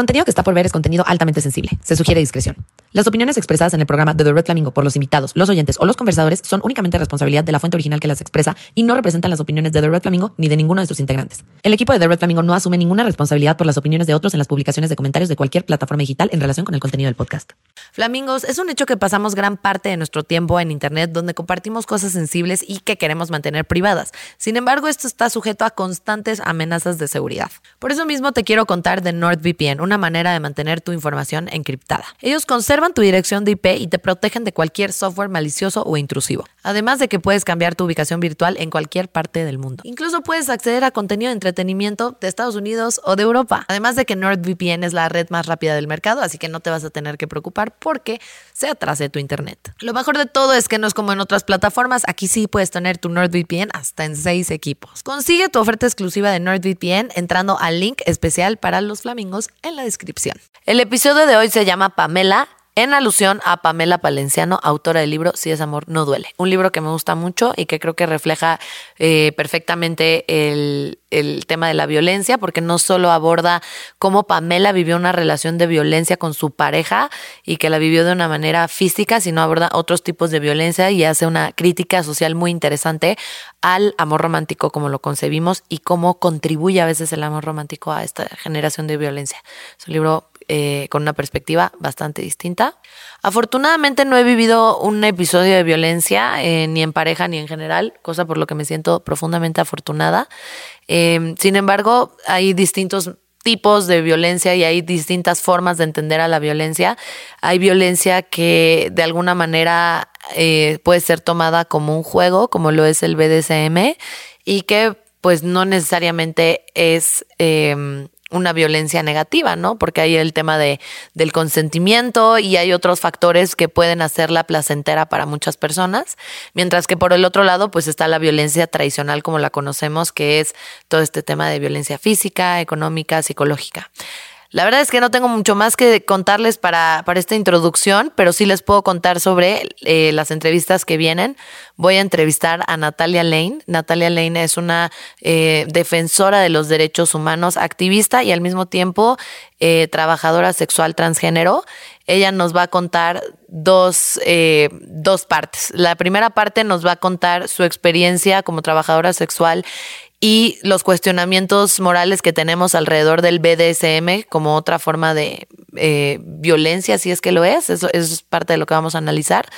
contenido que está por ver es contenido altamente sensible. Se sugiere discreción. Las opiniones expresadas en el programa de The Red Flamingo por los invitados, los oyentes o los conversadores son únicamente responsabilidad de la fuente original que las expresa y no representan las opiniones de The Red Flamingo ni de ninguno de sus integrantes. El equipo de The Red Flamingo no asume ninguna responsabilidad por las opiniones de otros en las publicaciones de comentarios de cualquier plataforma digital en relación con el contenido del podcast. Flamingos, es un hecho que pasamos gran parte de nuestro tiempo en Internet donde compartimos cosas sensibles y que queremos mantener privadas. Sin embargo, esto está sujeto a constantes amenazas de seguridad. Por eso mismo te quiero contar de NordVPN, una manera de mantener tu información encriptada. Ellos conservan tu dirección de IP y te protegen de cualquier software malicioso o intrusivo. Además de que puedes cambiar tu ubicación virtual en cualquier parte del mundo. Incluso puedes acceder a contenido de entretenimiento de Estados Unidos o de Europa. Además de que NordVPN es la red más rápida del mercado, así que no te vas a tener que preocupar porque se atrase tu internet. Lo mejor de todo es que no es como en otras plataformas, aquí sí puedes tener tu NordVPN hasta en seis equipos. Consigue tu oferta exclusiva de NordVPN entrando al link especial para los flamingos en la descripción. El episodio de hoy se llama Pamela en alusión a Pamela Palenciano, autora del libro Si es amor, no duele. Un libro que me gusta mucho y que creo que refleja eh, perfectamente el, el, tema de la violencia, porque no solo aborda cómo Pamela vivió una relación de violencia con su pareja y que la vivió de una manera física, sino aborda otros tipos de violencia y hace una crítica social muy interesante al amor romántico como lo concebimos y cómo contribuye a veces el amor romántico a esta generación de violencia. Es un libro eh, con una perspectiva bastante distinta. Afortunadamente no he vivido un episodio de violencia eh, ni en pareja ni en general, cosa por lo que me siento profundamente afortunada. Em, sin embargo, hay distintos tipos de violencia y hay distintas formas de entender a la violencia. Hay violencia que de alguna manera eh, puede ser tomada como un juego, como lo es el BDSM, y que pues no necesariamente es em, una violencia negativa, ¿no? Porque hay el tema de, del consentimiento y hay otros factores que pueden hacerla placentera para muchas personas, mientras que por el otro lado, pues está la violencia tradicional como la conocemos, que es todo este tema de violencia física, económica, psicológica. La verdad es que no tengo mucho más que contarles para, para esta introducción, pero sí les puedo contar sobre eh, las entrevistas que vienen. Voy a entrevistar a Natalia Lane. Natalia Lane es una eh, defensora de los derechos humanos, activista y al mismo tiempo eh, trabajadora sexual transgénero. Ella nos va a contar dos, dos partes. La primera parte nos va a contar su experiencia como trabajadora sexual y los cuestionamientos morales que tenemos alrededor del BDSM como otra forma de eh, violencia, si es que lo es, eso, es parte de lo que vamos a analizar.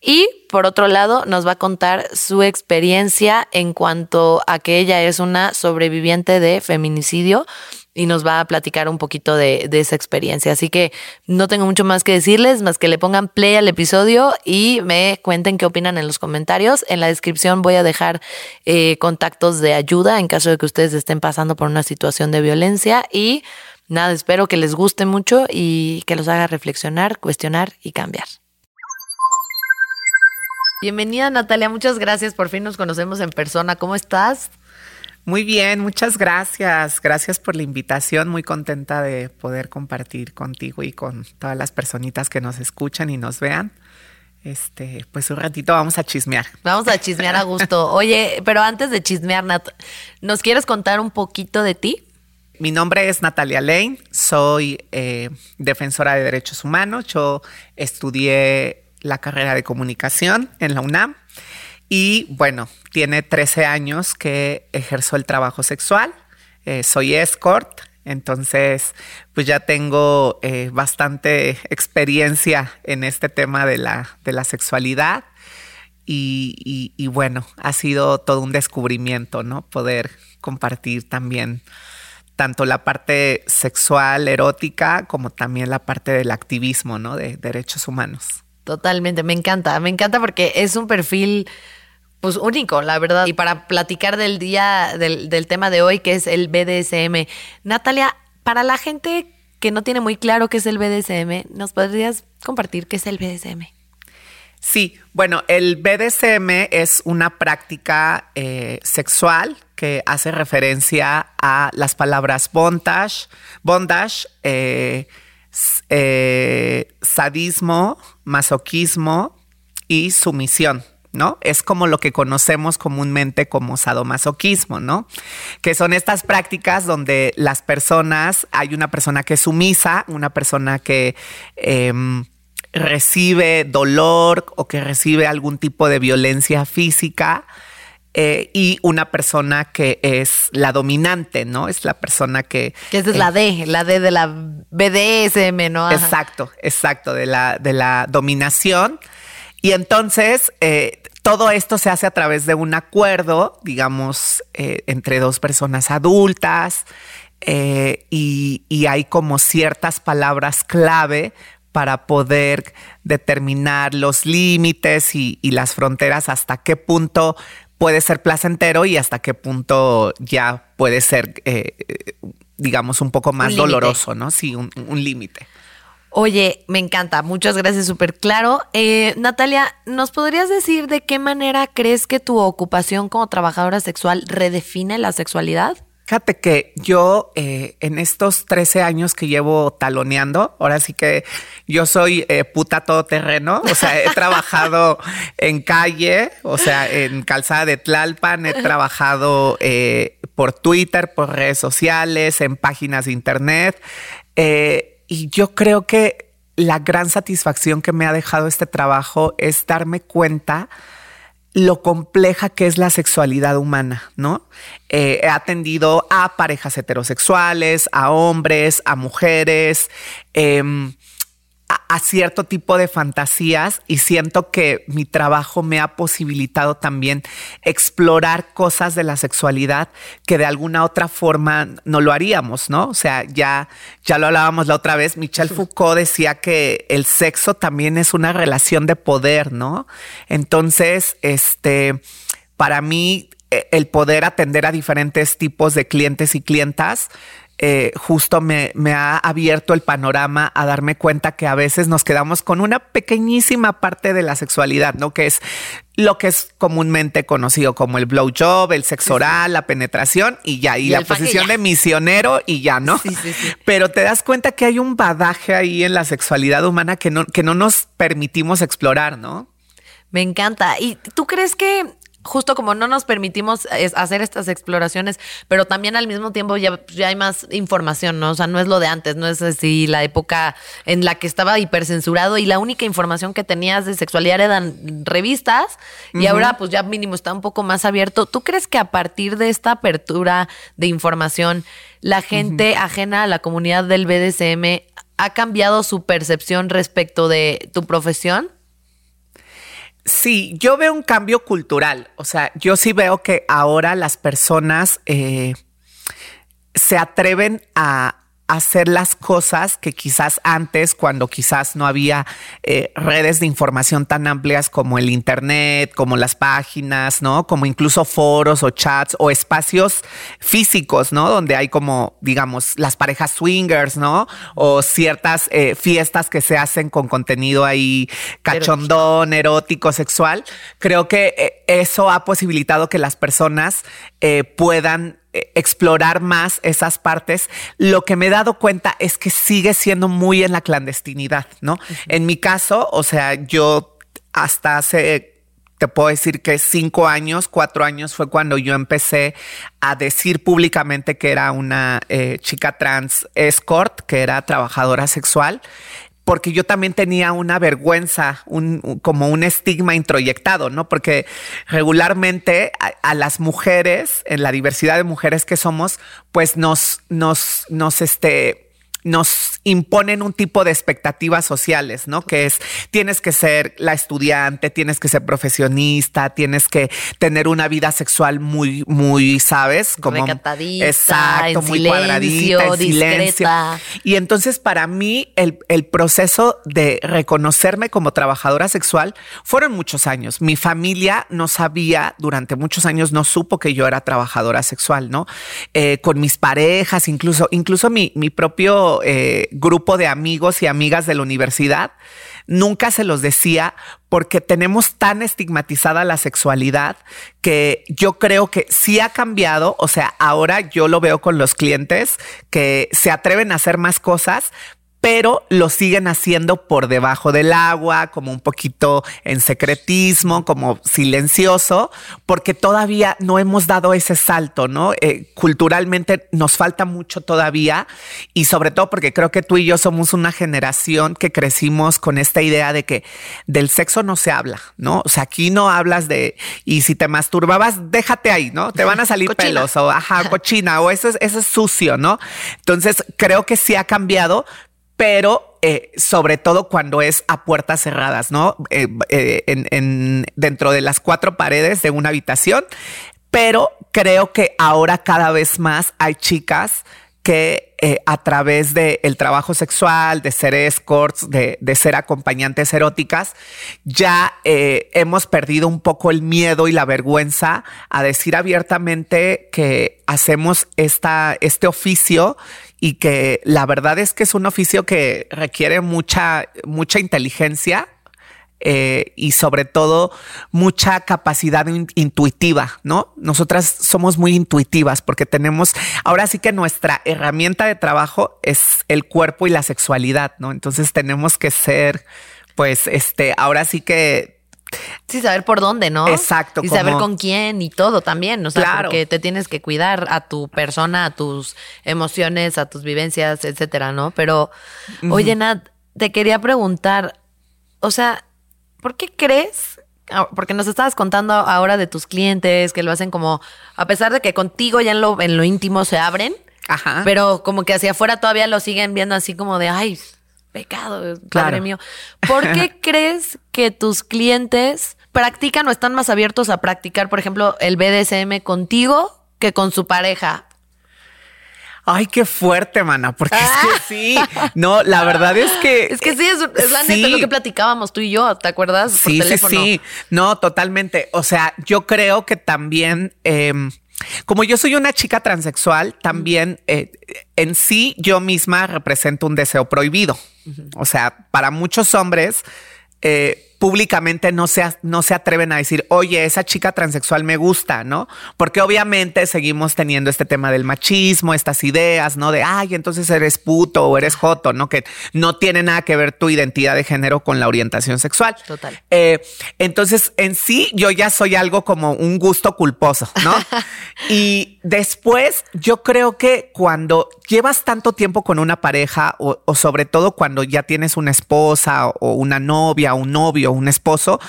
Y por otro lado, nos va a contar su experiencia en cuanto a que ella es una sobreviviente de feminicidio y nos va a platicar un poquito de, esa experiencia. Así que no tengo mucho más que decirles, más que le pongan play al episodio y me cuenten qué opinan en los comentarios. En la descripción voy a dejar eh, contactos de ayuda en caso de que ustedes estén pasando por una situación de violencia y nada, espero que les guste mucho y que los haga reflexionar, cuestionar y cambiar. Bienvenida Natalia, muchas gracias. Por fin nos conocemos en persona. ¿Cómo estás? Muy bien, muchas gracias. Gracias por la invitación. Muy contenta de poder compartir contigo y con todas las personitas que nos escuchan y nos vean. Este, pues un ratito vamos a chismear. Vamos a chismear a gusto. Oye, pero antes de chismear, Nat, ¿nos quieres contar un poquito de ti? Mi nombre es Natalia Lane, soy eh, defensora de derechos humanos. Yo estudié la carrera de comunicación en la UNAM y bueno, tiene 13 años que ejerzo el trabajo sexual. Eh, soy escort, entonces pues ya tengo eh, bastante experiencia en este tema de la, de la sexualidad. Y, bueno, ha sido todo un descubrimiento, ¿no? Poder compartir también tanto la parte sexual, erótica, como también la parte del activismo, ¿no? De derechos humanos. Totalmente, me encanta, me encanta porque es un perfil pues único, la verdad. Y para platicar del día, del, tema de hoy, que es el BDSM. Natalia, para la gente que no tiene muy claro qué es el BDSM, ¿nos podrías compartir qué es el BDSM? Sí, bueno, el BDSM es una práctica eh, sexual que hace referencia a las palabras bondage, bondage, eh, eh, sadismo, masoquismo y sumisión. ¿No? Es como lo que conocemos comúnmente como sadomasoquismo, ¿no? Que son estas prácticas donde las personas, hay una persona que es sumisa, una persona que em, recibe dolor o que recibe algún tipo de violencia física. Eh, y una persona que es la dominante, ¿no? Es la persona que... Que es la D, la D de la BDSM, ¿no? Exacto, exacto, de la, de la dominación. Y entonces, eh, todo esto se hace a través de un acuerdo, digamos, eh, entre dos personas adultas eh, y, hay como ciertas palabras clave para poder determinar los límites y, las fronteras hasta qué punto puede ser placentero y hasta qué punto ya puede ser, digamos, un poco más doloroso, ¿no? Sí, un límite. Oye, me encanta, muchas gracias, súper claro. Eh, Natalia, ¿nos podrías decir de qué manera crees que tu ocupación como trabajadora sexual redefine la sexualidad? Fíjate que yo eh, en estos 13 años que llevo taloneando, ahora sí que yo soy eh, puta todoterreno, o sea, he trabajado en calle, o sea, en calzada de Tlalpan, he trabajado por Twitter, por redes sociales, en páginas de internet. Y yo creo que la gran satisfacción que me ha dejado este trabajo es darme cuenta lo compleja que es la sexualidad humana, ¿no? Eh, he atendido a parejas heterosexuales, a hombres, a mujeres. Em, a, cierto tipo de fantasías y siento que mi trabajo me ha posibilitado también explorar cosas de la sexualidad que de alguna otra forma no lo haríamos, ¿no? O sea, ya, ya lo hablábamos la otra vez, Michel Foucault decía que el sexo también es una relación de poder, ¿no? Entonces, este, para mí, e, el poder atender a diferentes tipos de clientes y clientas, eh, justo me, ha abierto el panorama a darme cuenta que a veces nos quedamos con una pequeñísima parte de la sexualidad, ¿no? Que es lo que es comúnmente conocido como el blowjob, el sexo oral, la penetración y ya, y, la posición de misionero y ya, ¿no? Sí, sí, sí. Pero te das cuenta que hay un badaje ahí en la sexualidad humana que no, que no nos permitimos explorar, ¿no? Me encanta. ¿Y tú crees que justo como no nos permitimos hacer estas exploraciones, pero también al mismo tiempo ya, hay más información, ¿no? O sea, no es lo de antes, no es así la época en la que estaba hipercensurado y la única información que tenías de sexualidad eran revistas y ahora pues ya mínimo está un poco más abierto. ¿Tú crees que a partir de esta apertura de información, la gente ajena a la comunidad del BDSM ha cambiado su percepción respecto de tu profesión? Sí, yo veo un cambio cultural. O sea, yo sí veo que ahora las personas eh, se atreven a, hacer las cosas que quizás antes, cuando quizás no había eh, redes de información tan amplias como el Internet, como las páginas, ¿no? Como incluso foros o chats o espacios físicos, ¿no? Donde hay como, digamos, las parejas swingers, ¿no? O ciertas eh, fiestas que se hacen con contenido ahí cachondón, erótico, sexual. Creo que eh, eso ha posibilitado que las personas puedan explorar más esas partes, lo que me he dado cuenta es que sigue siendo muy en la clandestinidad, ¿no? En mi caso, o sea, yo hasta hace te puedo decir que cinco años, cuatro años fue cuando yo empecé a decir públicamente que era una eh, chica trans escort, que era trabajadora sexual porque yo también tenía una vergüenza, un, como un estigma introyectado, ¿no? Porque regularmente a, las mujeres, en la diversidad de mujeres que somos, pues nos, nos, nos, este, nos imponen un tipo de expectativas sociales, ¿no? Que es, tienes que ser la estudiante, tienes que ser profesionista, tienes que tener una vida sexual muy, muy, ¿sabes? Como exacto, muy cuadradita, en silencio. Y entonces para mí el, el proceso de reconocerme como trabajadora sexual fueron muchos años. Mi familia no sabía, durante muchos años no supo que yo era trabajadora sexual, ¿no? Eh, con mis parejas, incluso, incluso mi, mi propio eh, grupo de amigos y amigas de la universidad, nunca se los decía porque tenemos tan estigmatizada la sexualidad que yo creo que sí ha cambiado. O sea, ahora yo lo veo con los clientes que se atreven a hacer más cosas, pero lo siguen haciendo por debajo del agua, como un poquito en secretismo, como silencioso, porque todavía no hemos dado ese salto, ¿no? Eh, culturalmente nos falta mucho todavía y sobre todo porque creo que tú y yo somos una generación que crecimos con esta idea de que del sexo no se habla, ¿no? O sea, aquí no hablas de, y si te masturbabas, déjate ahí, ¿no? Te van a salir pelos o, ajá, cochina, o eso es, eso es sucio, ¿no? Entonces, creo que sí ha cambiado, pero eh, sobre todo cuando es a puertas cerradas, ¿no? Eh, eh, en, dentro de las cuatro paredes de una habitación. Pero creo que ahora cada vez más hay chicas que a través del trabajo sexual, de ser escorts, de, de ser acompañantes eróticas, ya hemos perdido un poco el miedo y la vergüenza a decir abiertamente que hacemos esta, este oficio y que la verdad es que es un oficio que requiere mucha, mucha inteligencia eh, y sobre todo mucha capacidad intuitiva, ¿no? Nosotras somos muy intuitivas porque tenemos, ahora sí que nuestra herramienta de trabajo es el cuerpo y la sexualidad, ¿no? Entonces tenemos que ser, pues, este, ahora sí que Sí, saber por dónde, ¿no? Exacto. Y saber con quién y todo también. O sea, porque te tienes que cuidar a tu persona, a tus emociones, a tus vivencias, etcétera, ¿no? Pero, oye, Nat, te quería preguntar, o sea, ¿por qué crees? Ah, porque nos estabas contando ahora de tus clientes que lo hacen como, a pesar de que contigo ya en lo, en lo íntimo se abren, Ajá. pero como que hacia afuera todavía lo siguen viendo así como de, ay, pecado, padre mío. ¿Por qué crees que tus clientes practican o están más abiertos a practicar, por ejemplo, el BDSM contigo que con su pareja? Ay, qué fuerte, mana, porque es que ah. sí. No, la verdad es que. Es que sí, es, la neta lo que platicábamos tú y yo, ¿te acuerdas? sí, sí, sí. No, totalmente. O sea, yo creo que también. Em, como yo soy una chica transexual, también eh, en sí yo misma represento un deseo prohibido. O sea, para muchos hombres, eh, públicamente no se, no se atreven a decir, oye, esa chica transexual me gusta, ¿no? Porque obviamente seguimos teniendo este tema del machismo, estas ideas, ¿no? De, ay, entonces eres puto o eres joto, ¿no? Que no tiene nada que ver tu identidad de género con la orientación sexual. Total. Eh, entonces, en sí, yo ya soy algo como un gusto culposo, ¿no? y después, yo creo que cuando llevas tanto tiempo con una pareja o, o sobre todo cuando ya tienes una esposa o una novia o un novio, un esposo,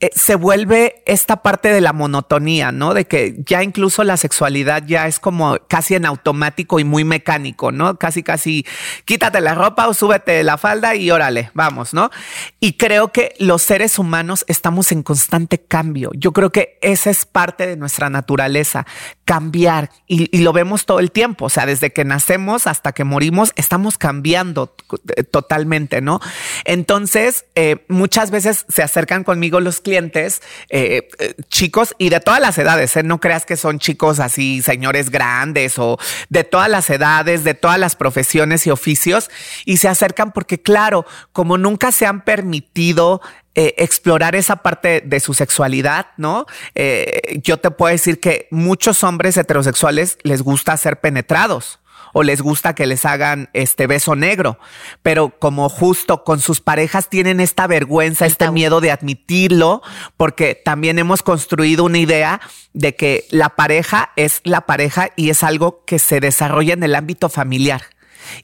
eh, se vuelve esta parte de la monotonía, ¿no? De que ya incluso la sexualidad ya es como casi en automático y muy mecánico, ¿no? Casi, casi quítate la ropa o súbete la falda y órale, vamos, ¿no? Y creo que los seres humanos estamos en constante cambio. Yo creo que esa es parte de nuestra naturaleza, cambiar y, lo vemos todo el tiempo, o sea, desde que nacemos hasta que morimos, estamos cambiando totalmente, ¿no? Entonces, eh, muchas veces se acercan conmigo los clientes, eh, eh, chicos y de todas las edades, ¿eh? no creas que son chicos así, señores grandes o de todas las edades, de todas las profesiones y oficios, y se acercan porque, claro, como nunca se han permitido explorar esa parte de su sexualidad, ¿no? yo te puedo decir que muchos hombres heterosexuales les gusta ser penetrados o les gusta que les hagan este beso negro, pero como justo con sus parejas tienen esta vergüenza, este miedo de admitirlo, porque también hemos construido una idea de que la pareja es la pareja y es algo que se desarrolla en el ámbito familiar.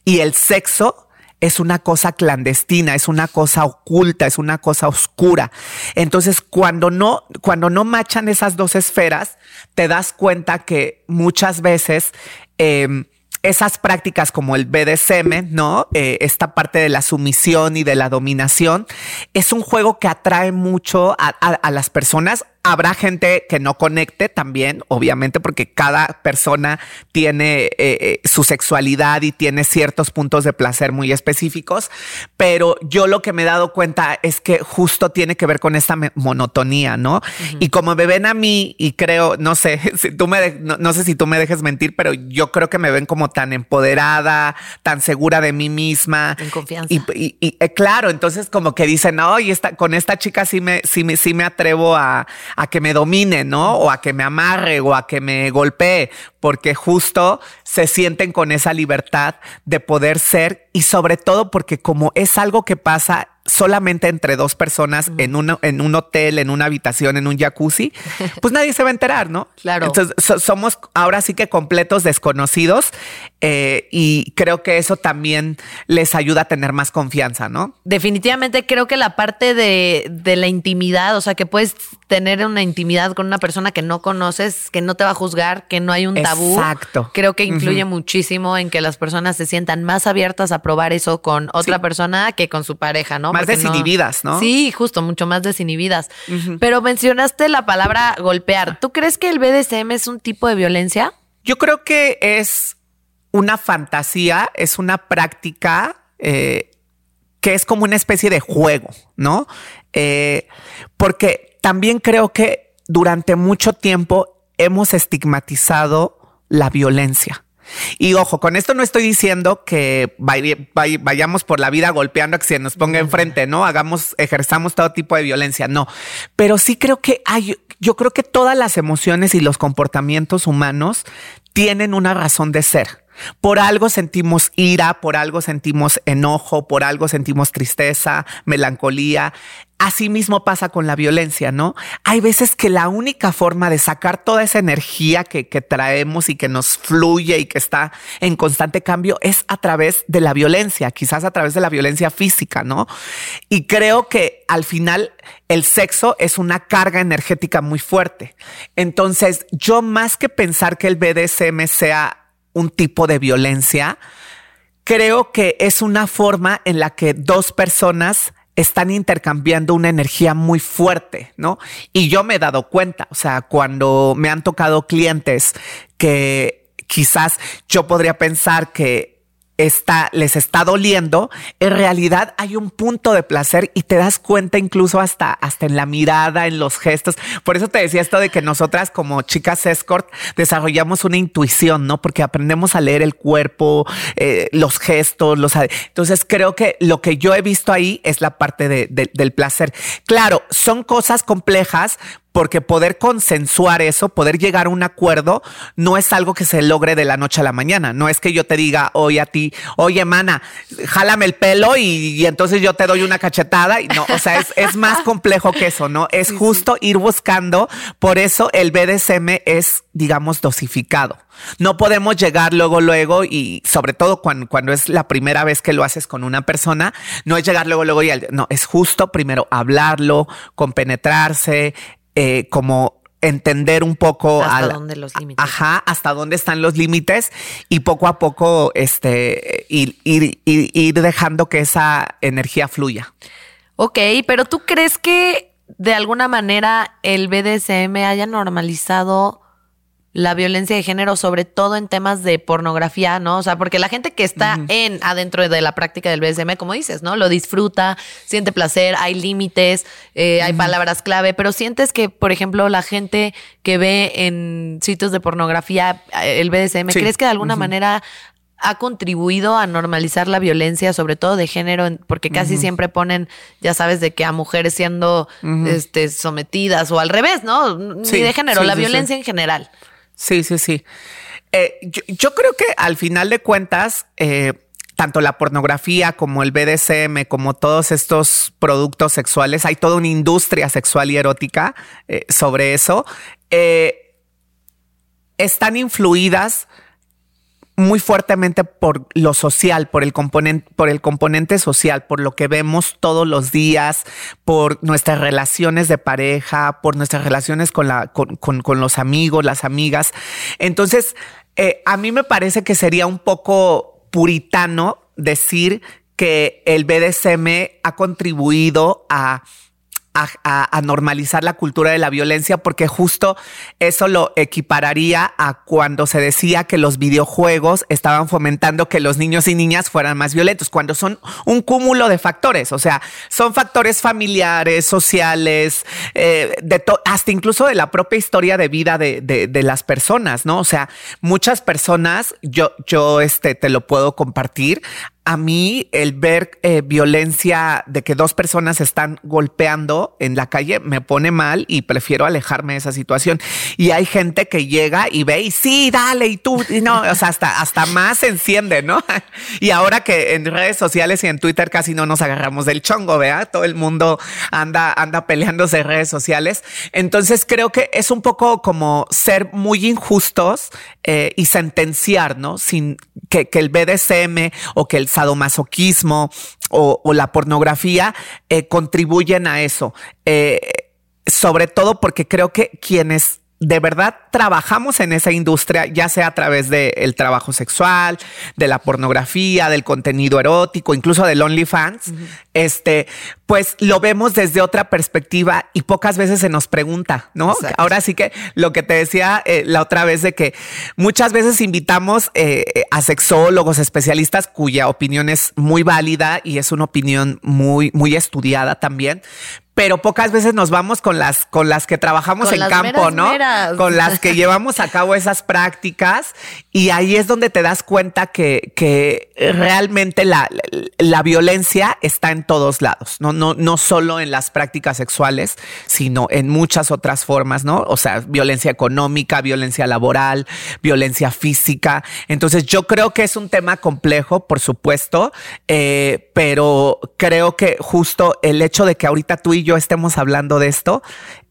Y el sexo es una cosa clandestina, es una cosa oculta, es una cosa oscura. Entonces, cuando no, cuando no machan esas dos esferas, te das cuenta que muchas veces em, esas prácticas como el BDSM, ¿no? Eh, esta parte de la sumisión y de la dominación, es un juego que atrae mucho a las personas Habrá gente que no conecte también, obviamente, porque cada persona tiene eh, eh, su sexualidad y tiene ciertos puntos de placer muy específicos, pero yo lo que me he dado cuenta es que justo tiene que ver con esta monotonía, ¿no? Y como me ven a mí y creo, no sé, si tú me no, sé si tú me dejes mentir, pero yo creo que me ven como tan empoderada, tan segura de mí misma. En confianza. Y, eh, claro, entonces como que dicen, no, y esta, con esta chica sí me, sí me, sí me atrevo a a que me domine, ¿no? O a que me amarre o a que me golpee, porque justo se sienten con esa libertad de poder ser y sobre todo porque como es algo que pasa solamente entre dos personas en, un, en un hotel, en una habitación, en un jacuzzi, pues nadie se va a enterar, ¿no? Claro. Entonces somos ahora sí que completos desconocidos eh, y creo que eso también les ayuda a tener más confianza, ¿no? Definitivamente creo que la parte de, de la intimidad, o sea, que puedes tener una intimidad con una persona que no conoces, que no te va a juzgar, que no hay un tabú. Exacto. Creo que influye muchísimo en que las personas se sientan más abiertas a probar eso con otra persona que con su pareja, ¿no? Más Porque desinhibidas, ¿no? Sí, justo, mucho más desinhibidas. Pero mencionaste la palabra golpear. ¿Tú crees que el BDSM es un tipo de violencia? Yo creo que es una fantasía, es una práctica eh, que es como una especie de juego, ¿no? Eh, porque también creo que durante mucho tiempo hemos estigmatizado la violencia. Y ojo, con esto no estoy diciendo que vay- vay- vayamos por la vida golpeando a que se nos ponga enfrente, ¿no? Hagamos, ejerzamos todo tipo de violencia, no. Pero sí creo que hay, yo creo que todas las emociones y los comportamientos humanos tienen una razón de ser. Por algo sentimos ira, por algo sentimos enojo, por algo sentimos tristeza, melancolía. Asimismo pasa con la violencia, ¿no? Hay veces que la única forma de sacar toda esa energía que, que traemos y que nos fluye y que está en constante cambio es a través de la violencia, quizás a través de la violencia física, ¿no? Y creo que al final el sexo es una carga energética muy fuerte. Entonces, yo más que pensar que el BDSM sea un tipo de violencia, creo que es una forma en la que dos personas están intercambiando una energía muy fuerte, ¿no? Y yo me he dado cuenta, o sea, cuando me han tocado clientes que quizás yo podría pensar que está, les está doliendo, en realidad hay un punto de placer y te das cuenta incluso hasta, hasta en la mirada, en los gestos. Por eso te decía esto de que nosotras como chicas escort desarrollamos una intuición, ¿no? Porque aprendemos a leer el cuerpo, eh, los gestos, los... Entonces creo que lo que yo he visto ahí es la parte de- de- del placer. Claro, son cosas complejas porque poder consensuar eso, poder llegar a un acuerdo, no es algo que se logre de la noche a la mañana. No es que yo te diga hoy a ti, oye, mana, jálame el pelo y, y entonces yo te doy una cachetada. Y no, o sea, es, es más complejo que eso, ¿no? Es justo ir buscando. Por eso el BDSM es, digamos, dosificado. No podemos llegar luego, luego y sobre todo cuando, cuando es la primera vez que lo haces con una persona, no es llegar luego, luego y al- no, es justo primero hablarlo, compenetrarse, eh, como entender un poco Hasta al- dónde los límites. Ajá, hasta dónde están los límites y poco a poco este, ir, ir- ir- ir dejando que esa energía fluya. Ok, pero ¿tú crees que de alguna manera el BDSM haya normalizado la violencia de género, sobre todo en temas de pornografía, ¿no? O sea, porque la gente que está en adentro de la práctica del BDSM, como dices, ¿no? Lo disfruta, siente placer, hay límites, eh, hay palabras clave, pero sientes que, por ejemplo, la gente que ve en sitios de pornografía eh, el BDSM, Sí. ¿crees que de alguna manera ha contribuido a normalizar la violencia, sobre todo de género, porque casi siempre ponen, ya sabes, de que a mujeres siendo este, sometidas o al revés, ¿no? Ni Sí, de género, sí, la sí, violencia en general. Sí, sí, sí. Eh, yo, creo que al final de cuentas, eh, tanto la pornografía como el BDSM, como todos estos productos sexuales, hay toda una industria sexual y erótica eh, sobre eso, están influidas muy fuertemente por lo social, por el componente, por el componente social, por lo que vemos todos los días, por nuestras relaciones de pareja, por nuestras relaciones con la, con, con- con los amigos, las amigas. Entonces, eh, a mí me parece que sería un poco puritano decir que el BDSM ha contribuido a a, normalizar la cultura de la violencia porque justo eso lo equipararía a cuando se decía que los videojuegos estaban fomentando que los niños y niñas fueran más violentos, cuando son un cúmulo de factores, o sea, son factores familiares, sociales, eh, de hasta incluso de la propia historia de vida de, de- de las personas, ¿no? O sea, muchas personas, yo, yo este, te lo puedo compartir, a mí el ver eh, violencia de que dos personas están golpeando en la calle me pone mal y prefiero alejarme de esa situación. Y hay gente que llega y ve y sí, dale, y tú, y no, o sea, hasta, hasta más se enciende, ¿no? Y ahora que en redes sociales y en Twitter casi no nos agarramos del chongo, vea, todo el mundo anda, anda peleándose en redes sociales. Entonces creo que es un poco como ser muy injustos eh, y sentenciar, ¿no? Sin que, que el BDSM o que el sadomasoquismo o, o la pornografía eh, contribuyen a eso. Eh, sobre todo porque creo que quienes de verdad trabajamos en esa industria, ya sea a través del trabajo sexual, de la pornografía, del contenido erótico, incluso del OnlyFans, este, pues lo vemos desde otra perspectiva y pocas veces se nos pregunta, ¿no? Ahora sí que lo que te decía eh, la otra vez de que muchas veces invitamos eh, a sexólogos, especialistas cuya opinión es muy válida y es una opinión muy, muy estudiada también, pero pocas veces nos vamos con las con las que trabajamos en campo, ¿no? Con las que llevamos a cabo esas prácticas y ahí es donde te das cuenta que, que realmente la, la violencia está en todos lados, ¿no? No, no solo en las prácticas sexuales, sino en muchas otras formas, ¿no? O sea, violencia económica, violencia laboral, violencia física. Entonces yo creo que es un tema complejo, por supuesto, eh, pero creo que justo el hecho de que ahorita tú y yo estemos hablando de esto,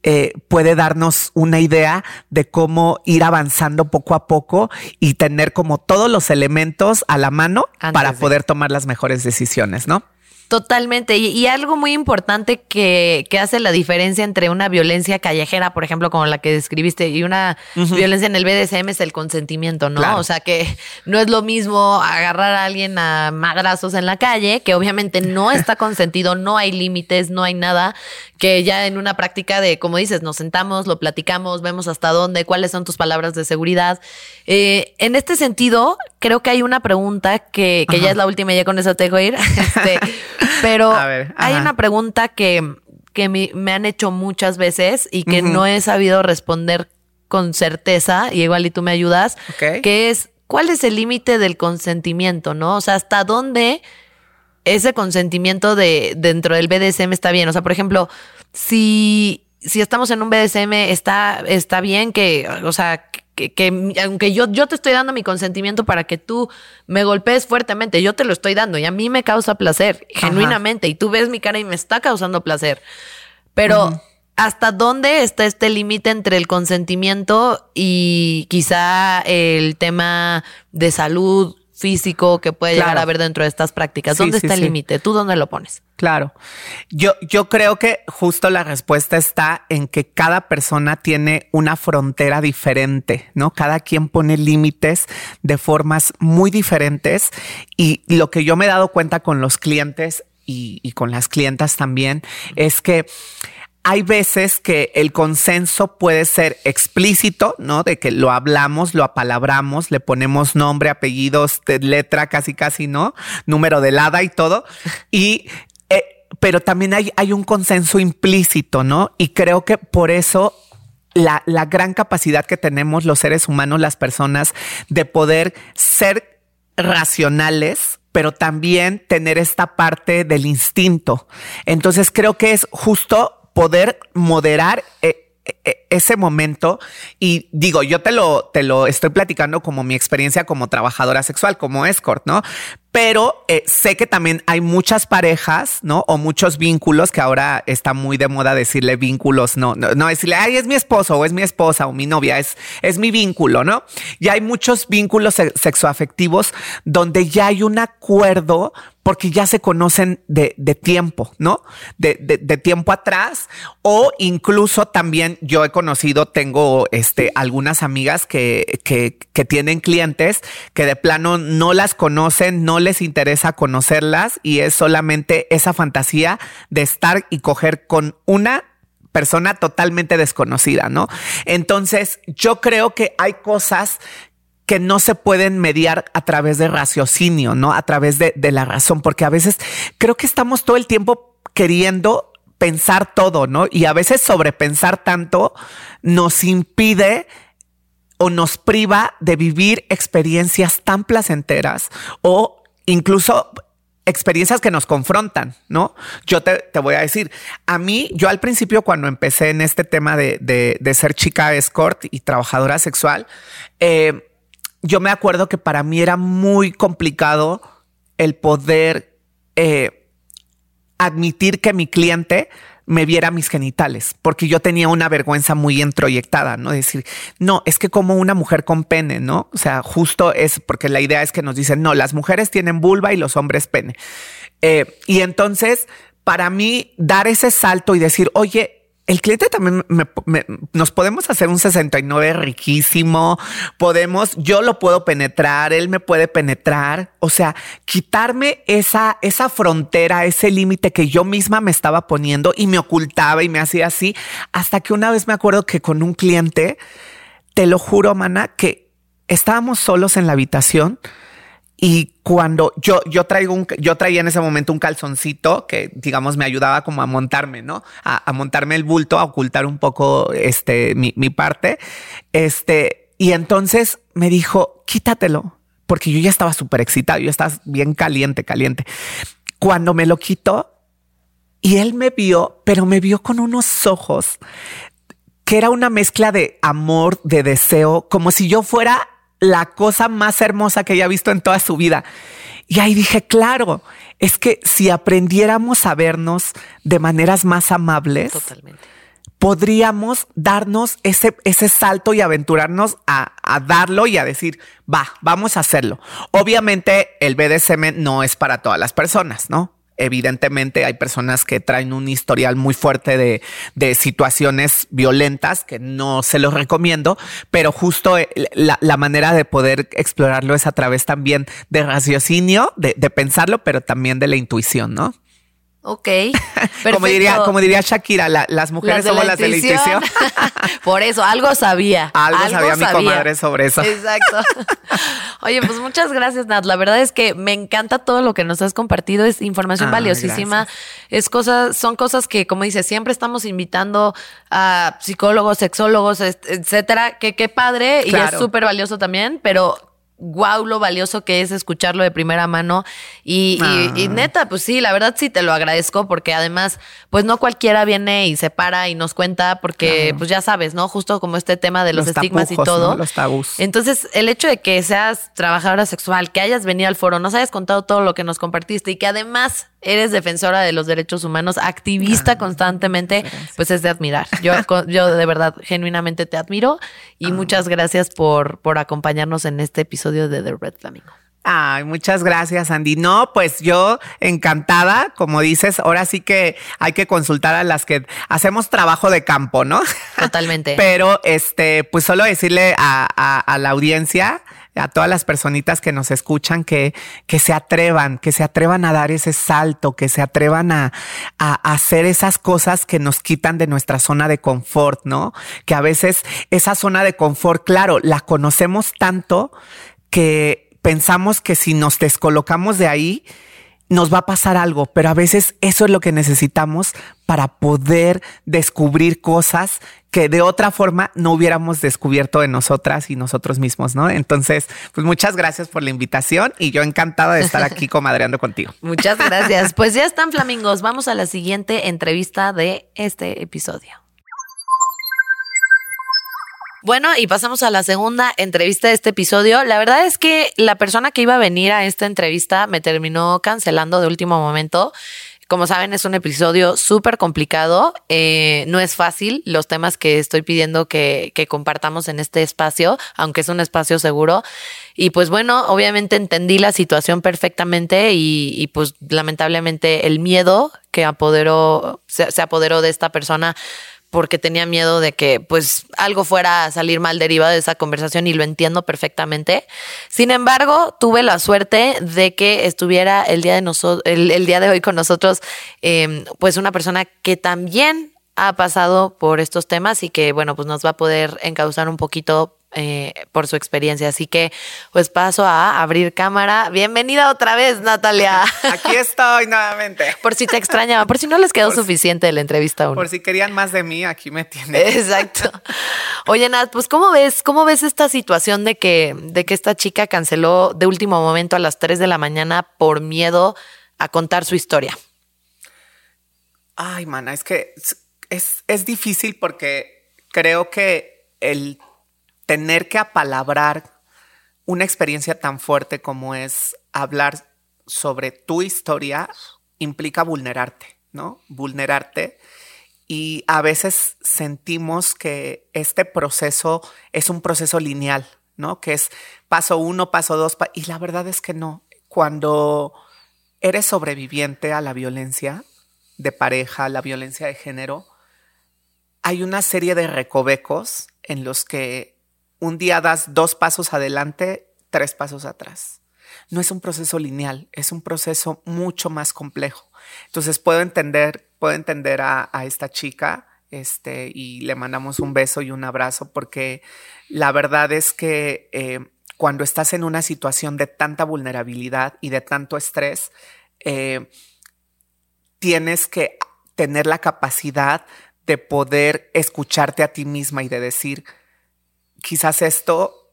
eh, puede darnos una idea de cómo ir avanzando poco a poco y tener como todos los elementos a la mano para poder tomar las mejores decisiones, ¿no? Totalmente. Y, algo muy importante que, que, hace la diferencia entre una violencia callejera, por ejemplo, como la que describiste, y una violencia en el BDSM es el consentimiento, ¿no? O sea que no es lo mismo agarrar a alguien a madrazos en la calle, que obviamente no está consentido, no hay límites, no hay nada, que ya en una práctica de, como dices, nos sentamos, lo platicamos, vemos hasta dónde, cuáles son tus palabras de seguridad. Eh, en este sentido, creo que hay una pregunta que, que ya es la última y ya con eso te dejo ir. Este, pero hay una pregunta que, que me, han hecho muchas veces y que no he sabido responder con certeza, y igual y tú me ayudas, que es, ¿cuál es el límite del consentimiento, no? O sea, ¿hasta dónde ese consentimiento de dentro del BDSM está bien? O sea, por ejemplo, si, si estamos en un BDSM, está, está bien que, o sea, que, aunque yo, yo te estoy dando mi consentimiento para que tú me golpees fuertemente, yo te lo estoy dando y a mí me causa placer, genuinamente, y tú ves mi cara y me está causando placer. Pero, ¿hasta dónde está este límite entre el consentimiento y quizá el tema de salud físico que puede llegar a haber dentro de estas prácticas? ¿Dónde está el límite? ¿Tú dónde lo pones? Claro. Yo, yo creo que justo la respuesta está en que cada persona tiene una frontera diferente, ¿no? Cada quien pone límites de formas muy diferentes y lo que yo me he dado cuenta con los clientes y, y con las clientas también es que hay veces que el consenso puede ser explícito, ¿no? De que lo hablamos, lo apalabramos, le ponemos nombre, apellidos, letra, casi, casi, ¿no? Número de hada y todo. Y, eh, pero también hay, hay un consenso implícito, ¿no? Y creo que por eso la, la gran capacidad que tenemos los seres humanos, las personas, de poder ser racionales, pero también tener esta parte del instinto. Entonces creo que es justo poder moderar eh, eh, ese momento y digo, yo te lo, te lo estoy platicando como mi experiencia como trabajadora sexual, como escort, ¿no? Pero eh, sé que también hay muchas parejas, ¿no? O muchos vínculos que ahora está muy de moda decirle vínculos, no, no, no decirle, ay, es mi esposo o es mi esposa o mi novia, es, es mi vínculo, ¿no? Y hay muchos vínculos sexoafectivos donde ya hay un acuerdo porque ya se conocen de, tiempo, ¿no? De, tiempo atrás o incluso también yo he conocido, tengo este, algunas amigas que, que, que tienen clientes que de plano no las conocen, no les interesa conocerlas y es solamente esa fantasía de estar y coger con una persona totalmente desconocida, ¿no? Entonces, yo creo que hay cosas que no se pueden mediar a través de raciocinio, ¿no? A través de, de, la razón, porque a veces creo que estamos todo el tiempo queriendo pensar todo, ¿no? Y a veces sobrepensar tanto nos impide o nos priva de vivir experiencias tan placenteras o incluso experiencias que nos confrontan, ¿no? Yo te, voy a decir, a mí, yo al principio cuando empecé en este tema de, ser chica escort y trabajadora sexual, eh, yo me acuerdo que para mí era muy complicado el poder eh, admitir que mi cliente me viera mis genitales, porque yo tenía una vergüenza muy introyectada, ¿no? Decir, no, es que como una mujer con pene, ¿no? O sea, justo es porque la idea es que nos dicen, no, las mujeres tienen vulva y los hombres pene. Eh, y entonces, para mí, dar ese salto y decir, oye, el cliente también nos podemos hacer un 69 riquísimo, podemos, yo lo puedo penetrar, él me puede penetrar, o sea, quitarme esa, esa frontera, ese límite que yo misma me estaba poniendo y me ocultaba y me hacía así, hasta que una vez me acuerdo que con un cliente, te lo juro, mana, que estábamos solos en la habitación y cuando yo, yo traigo un, yo traía en ese momento un calzoncito que, digamos, me ayudaba como a montarme, ¿no? A, montarme el bulto, a ocultar un poco, este, mi, mi parte. Este, y entonces me dijo, quítatelo, porque yo ya estaba súper excitado, yo estaba bien caliente, caliente. Cuando me lo quitó y él me vio, pero me vio con unos ojos que era una mezcla de amor, de deseo, como si yo fuera la cosa más hermosa que haya visto en toda su vida. Y ahí dije, claro, es que si aprendiéramos a vernos de maneras más amables, podríamos darnos ese, ese salto y aventurarnos a, a, darlo y a decir, va, vamos a hacerlo. Obviamente el BDSM no es para todas las personas, ¿no? Evidentemente hay personas que traen un historial muy fuerte de, situaciones violentas que no se los recomiendo, pero justo eh, la, manera de poder explorarlo es a través también de raciocinio, de, de pensarlo, pero también de la intuición, ¿no? Ok. como, diría, como diría Shakira, las mujeres somos las de la intuición. Por eso, algo sabía. Algo, sabía, mi comadre sobre eso. Exacto. Oye, pues muchas gracias, Nat. La verdad es que me encanta todo lo que nos has compartido. Es información valiosísima. Es cosas, son cosas que, como dices, siempre estamos invitando a psicólogos, sexólogos, etcétera. Que qué padre. Y es súper valioso también, pero wow lo valioso que es escucharlo de primera mano y, y, ah. neta, pues sí, la verdad sí te lo agradezco porque además, pues no cualquiera viene y se para y nos cuenta porque, pues ya sabes, ¿no? Justo como este tema de los, estigmas y todo. Los tabús. Entonces, el hecho de que seas trabajadora sexual, que hayas venido al foro, nos hayas contado todo lo que nos compartiste y que además eres defensora de los derechos humanos, activista constantemente, pues es de admirar. Yo, yo de verdad, genuinamente te admiro y ah. muchas gracias por, por acompañarnos en este episodio de The Red Flamingo. Ay, muchas gracias, Andy. No, pues yo encantada, como dices, ahora sí que hay que consultar a las que hacemos trabajo de campo, ¿no? Totalmente. Pero este, pues solo decirle a, a la audiencia, a todas las personitas que nos escuchan que, que se atrevan, que se atrevan a dar ese salto, que se atrevan a, hacer esas cosas que nos quitan de nuestra zona de confort, ¿no? Que a veces esa zona de confort, claro, la conocemos tanto que pensamos que si nos descolocamos de ahí, nos va a pasar algo, pero a veces eso es lo que necesitamos para poder descubrir cosas que de otra forma no hubiéramos descubierto de nosotras y nosotros mismos, ¿no? Entonces, pues muchas gracias por la invitación y yo encantada de estar aquí comadreando contigo. Muchas gracias. Pues ya están flamingos. Vamos a la siguiente entrevista de este episodio. Bueno, y pasamos a la segunda entrevista de este episodio. La verdad es que la persona que iba a venir a esta entrevista me terminó cancelando de último momento. Como saben, es un episodio súper complicado. Eh, no es fácil los temas que estoy pidiendo que, compartamos en este espacio, aunque es un espacio seguro. Y pues bueno, obviamente entendí la situación perfectamente y, y pues lamentablemente el miedo que apoderó, se apoderó de esta persona porque tenía miedo de que pues algo fuera a salir mal derivado de esa conversación y lo entiendo perfectamente. Sin embargo, tuve la suerte de que estuviera el día de nosotros, el, día de hoy con nosotros, em, pues una persona que también ha pasado por estos temas y que bueno, pues nos va a poder encauzar un poquito eh, por su experiencia. Así que, pues paso a abrir cámara. Bienvenida otra vez, Natalia. Aquí estoy nuevamente. por si te extrañaba, por si no les quedó suficiente de la entrevista. Por si querían más de mí, aquí me tienen. Exacto. Oye, Nat, pues ¿cómo ves, cómo ves esta situación de que, de que esta chica canceló de último momento a las 3 de la mañana por miedo a contar su historia? Ay, mana, es que es, es difícil porque creo que el tener que apalabrar una experiencia tan fuerte como es hablar sobre tu historia implica vulnerarte, ¿no? Vulnerarte. Y a veces sentimos que este proceso es un proceso lineal, ¿no? Que es paso uno, paso dos, y la verdad es que no. Cuando eres sobreviviente a la violencia de pareja, la violencia de género, hay una serie de recovecos en los que un día das dos pasos adelante, tres pasos atrás. No es un proceso lineal, es un proceso mucho más complejo. Entonces puedo entender, puedo entender a, esta chica este, y le mandamos un beso y un abrazo porque la verdad es que eh, cuando estás en una situación de tanta vulnerabilidad y de tanto estrés, eh, tienes que tener la capacidad de poder escucharte a ti misma y de decir, quizás esto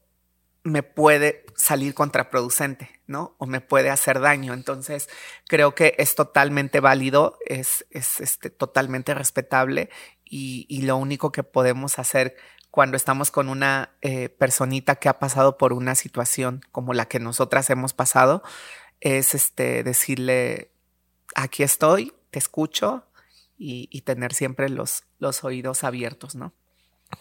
me puede salir contraproducente, ¿no? O me puede hacer daño. Entonces, creo que es totalmente válido, es, es este, totalmente respetable y, lo único que podemos hacer cuando estamos con una eh, personita que ha pasado por una situación como la que nosotras hemos pasado, es este, decirle, aquí estoy, te escucho y, y tener siempre los, los oídos abiertos, ¿no?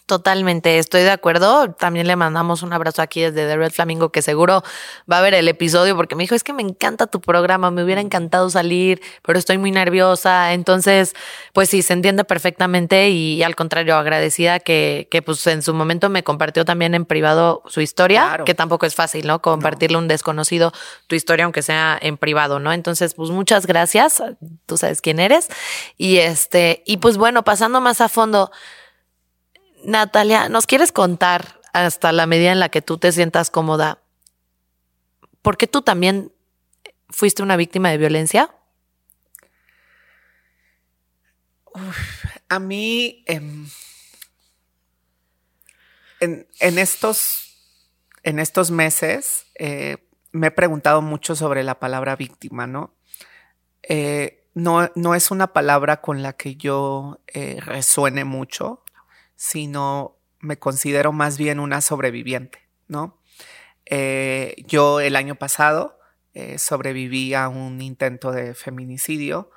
Totalmente, estoy de acuerdo. También le mandamos un abrazo aquí desde The Red Flamingo, que seguro va a ver el episodio porque me dijo, es que me encanta tu programa, me hubiera encantado salir, pero estoy muy nerviosa. Entonces, pues sí, se entiende perfectamente y, al contrario, agradecida que, que pues en su momento me compartió también en privado su historia, que tampoco es fácil, ¿no? Compartirle a un desconocido tu historia, aunque sea en privado, ¿no? Entonces, pues muchas gracias, tú sabes quién eres. Y este, y pues bueno, pasando más a fondo. Natalia, ¿nos quieres contar hasta la medida en la que tú te sientas cómoda? ¿Por qué tú también fuiste una víctima de violencia? a mí, em, en, estos, en estos meses, eh, me he preguntado mucho sobre la palabra víctima, ¿no? Eh, no, no, es una palabra con la que yo eh, resuene mucho sino me considero más bien una sobreviviente, ¿no? Eh, yo el año pasado eh, sobreviví a un intento de feminicidio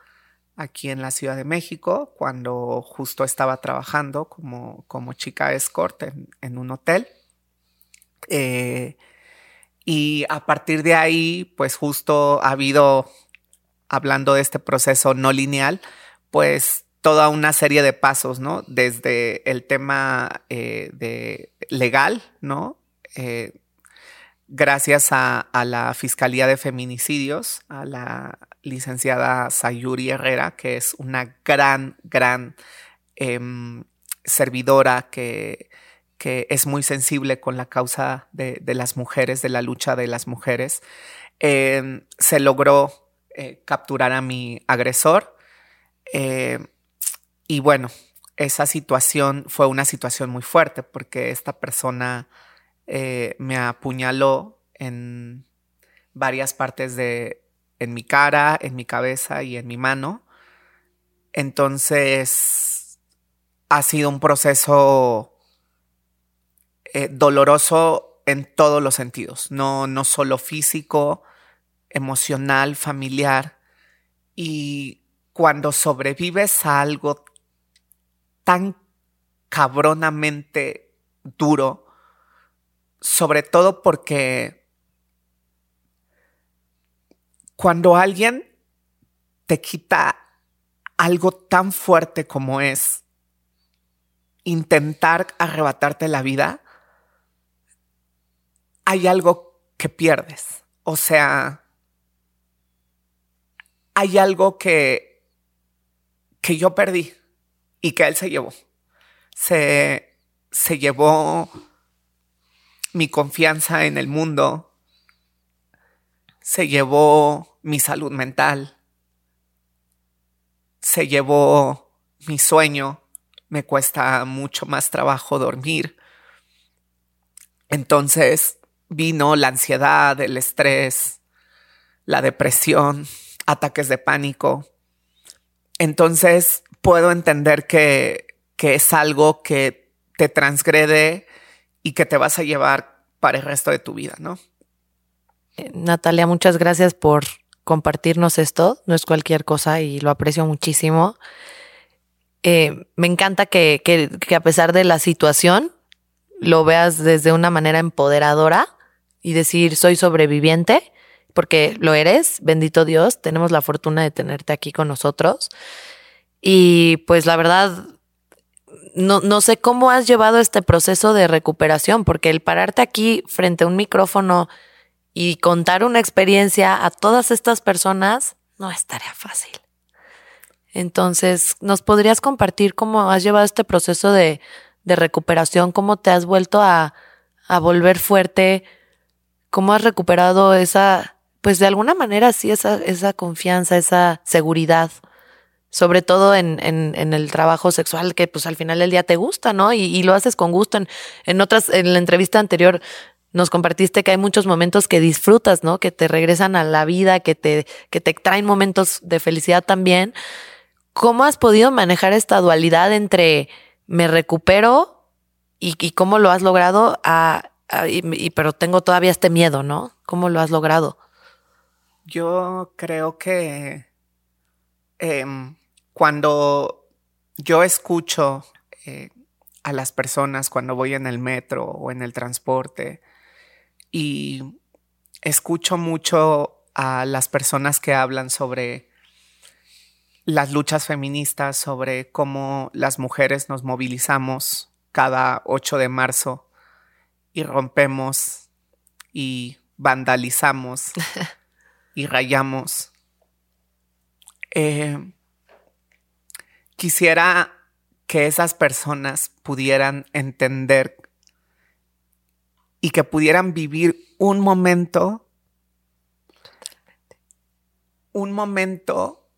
aquí en la Ciudad de México cuando justo estaba trabajando como, como chica escort en, un hotel. Eh, y a partir de ahí, pues justo ha habido, hablando de este proceso no lineal, pues toda una serie de pasos, ¿no? Desde el tema eh, de legal, ¿no? Eh, gracias a, la Fiscalía de Feminicidios, a la licenciada Sayuri Herrera, que es una gran, gran em, servidora que, que, es muy sensible con la causa de, las mujeres, de la lucha de las mujeres, em, se logró eh, capturar a mi agresor. Y bueno, esa situación fue una situación muy fuerte porque esta persona eh, me apuñaló en varias partes de, en mi cara, en mi cabeza y en mi mano. Entonces, ha sido un proceso eh, doloroso en todos los sentidos, no, no solo físico, emocional, familiar. Y cuando sobrevives a algo tan cabronamente duro, sobre todo porque cuando alguien te quita algo tan fuerte como es intentar arrebatarte la vida, hay algo que pierdes. O sea, hay algo que, que yo perdí y que él se llevó. Se, se llevó mi confianza en el mundo, se llevó mi salud mental, se llevó mi sueño, me cuesta mucho más trabajo dormir. Entonces vino la ansiedad, el estrés, la depresión, ataques de pánico. Entonces puedo entender que, que es algo que te transgrede y que te vas a llevar para el resto de tu vida, ¿no? Eh, Natalia, muchas gracias por compartirnos esto. No es cualquier cosa y lo aprecio muchísimo. Eh, me encanta que, que, que, a pesar de la situación lo veas desde una manera empoderadora y decir soy sobreviviente, porque lo eres, bendito Dios, tenemos la fortuna de tenerte aquí con nosotros. Y pues la verdad, no, no sé cómo has llevado este proceso de recuperación, porque el pararte aquí frente a un micrófono y contar una experiencia a todas estas personas no es tarea fácil. Entonces, ¿nos podrías compartir cómo has llevado este proceso de, de recuperación? ¿Cómo te has vuelto a, a, volver fuerte? ¿Cómo has recuperado esa, pues de alguna manera sí, esa, esa confianza, esa seguridad? Sobre todo en, en, el trabajo sexual que pues al final del día te gusta, ¿no? Y, lo haces con gusto. En, en otras, en la entrevista anterior nos compartiste que hay muchos momentos que disfrutas, ¿no? Que te regresan a la vida, que te, que te traen momentos de felicidad también. ¿Cómo has podido manejar esta dualidad entre me recupero y, cómo lo has logrado a, pero tengo todavía este miedo, ¿no? ¿Cómo lo has logrado? Yo creo que eh, cuando yo escucho eh, a las personas cuando voy en el metro o en el transporte y escucho mucho a las personas que hablan sobre las luchas feministas, sobre cómo las mujeres nos movilizamos cada 8 de marzo y rompemos y vandalizamos y rayamos. Eh, quisiera que esas personas pudieran entender y que pudieran vivir un momento, un momento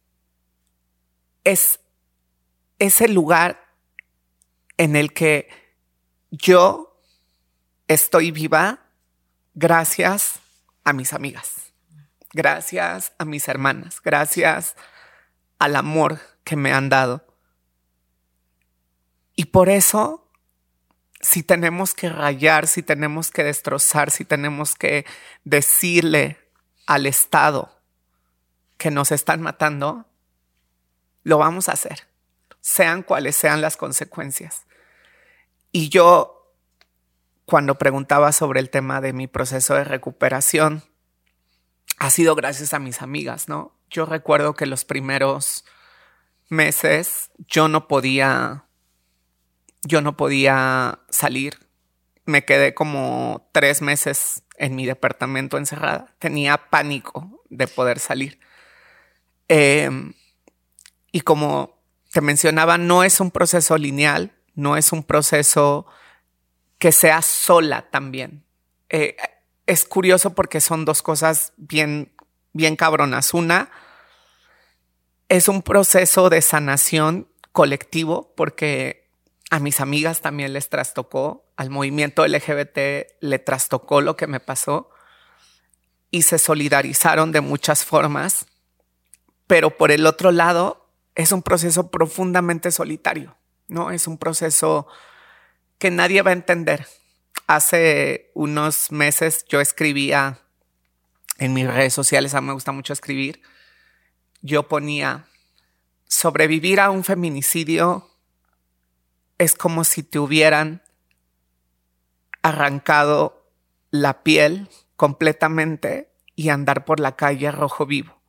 es ese lugar en el que yo estoy viva gracias a mis amigas, gracias a mis hermanas, gracias al amor que me han dado. Y por eso, si tenemos que rayar, si tenemos que destrozar, si tenemos que decirle al Estado que nos están matando, lo vamos a hacer, sean cuales sean las consecuencias. Y yo, cuando preguntaba sobre el tema de mi proceso de recuperación, ha sido gracias a mis amigas, ¿no? Yo recuerdo que los primeros meses yo no podía, yo no podía salir. Me quedé como tres meses en mi departamento encerrada. Tenía pánico de poder salir. Eh, y como te mencionaba, no es un proceso lineal, no es un proceso que sea sola también. Eh, es curioso porque son dos cosas bien, bien cabronas. Una, es un proceso de sanación colectivo porque a mis amigas también les trastocó, al movimiento LGBT le trastocó lo que me pasó y se solidarizaron de muchas formas, pero por el otro lado es un proceso profundamente solitario, ¿no? Es un proceso que nadie va a entender. Hace unos meses yo escribía en mis redes sociales, a mí me gusta mucho escribir, yo ponía, sobrevivir a un feminicidio es como si te hubieran arrancado la piel completamente y andar por la calle rojo vivo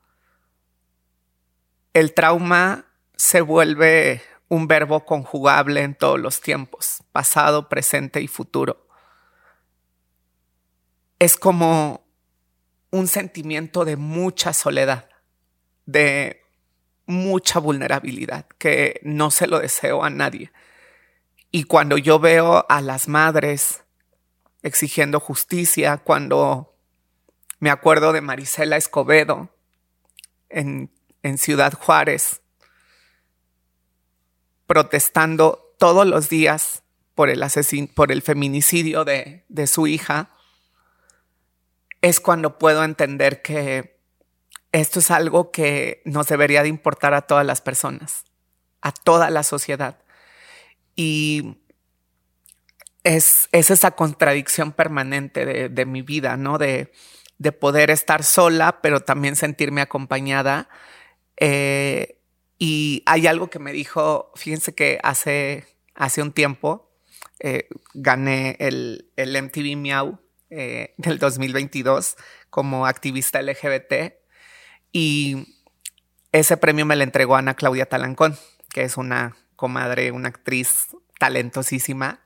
el trauma se vuelve un verbo conjugable en todos los tiempos, pasado, presente y futuro. Es como un sentimiento de mucha soledad, de mucha vulnerabilidad, que no se lo deseo a nadie. Y cuando yo veo a las madres exigiendo justicia, cuando me acuerdo de Marisela Escobedo en, en Ciudad Juárez, protestando todos los días por el, por el feminicidio de, de su hija, es cuando puedo entender que esto es algo que nos debería de importar a todas las personas, a toda la sociedad. Y es, es esa contradicción permanente de, de mi vida, ¿no? De, de, poder estar sola, pero también sentirme acompañada. Eh, y hay algo que me dijo, fíjense que hace, hace un tiempo eh, gané el, el, MTV Miau eh, del 2022 como activista LGBT y ese premio me lo entregó Ana Claudia Talancón, que es una comadre, una actriz talentosísima.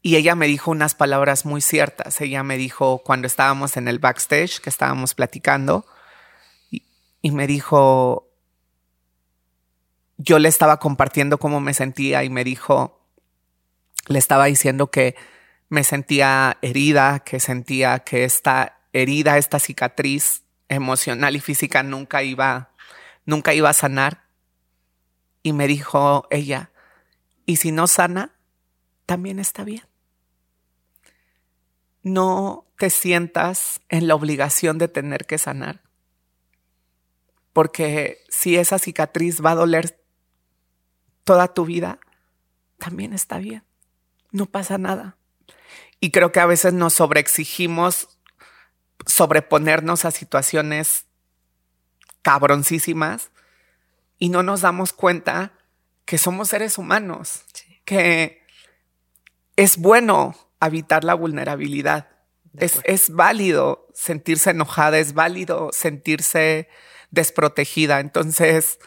Y ella me dijo unas palabras muy ciertas. Ella me dijo cuando estábamos en el backstage, que estábamos platicando, y, y me dijo, yo le estaba compartiendo cómo me sentía y me dijo, le estaba diciendo que me sentía herida, que sentía que esta herida, esta cicatriz emocional y física nunca iba, nunca iba a sanar. Y me dijo ella, y si no sana, también está bien. No te sientas en la obligación de tener que sanar. Porque si esa cicatriz va a doler toda tu vida, también está bien. No pasa nada. Y creo que a veces nos sobreexigimos sobreponernos a situaciones cabroncísimas y no nos damos cuenta que somos seres humanos, que es bueno habitar la vulnerabilidad. Es, es, válido sentirse enojada, es válido sentirse desprotegida. Entonces,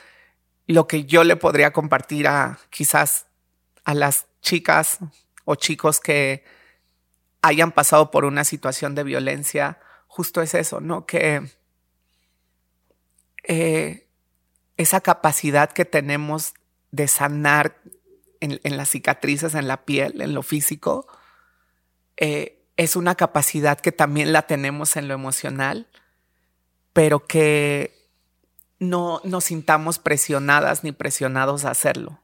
lo que yo le podría compartir a quizás a las chicas o chicos que hayan pasado por una situación de violencia, justo es eso, ¿no? Que eh, esa capacidad que tenemos de sanar en, las cicatrices, en la piel, en lo físico, eh, es una capacidad que también la tenemos en lo emocional, pero que no nos sintamos presionadas ni presionados a hacerlo.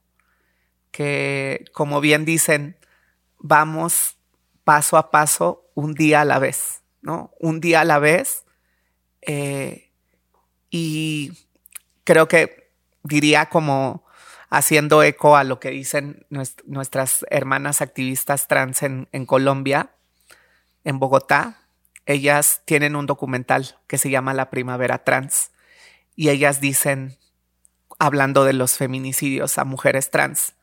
Que, como bien dicen, vamos paso a paso, un día a la vez, ¿no? Un día a la vez. Eh, y creo que diría como haciendo eco a lo que dicen nuestras hermanas activistas trans en, en Colombia, en Bogotá. Ellas tienen un documental que se llama La Primavera Trans y ellas dicen, hablando de los feminicidios a mujeres trans,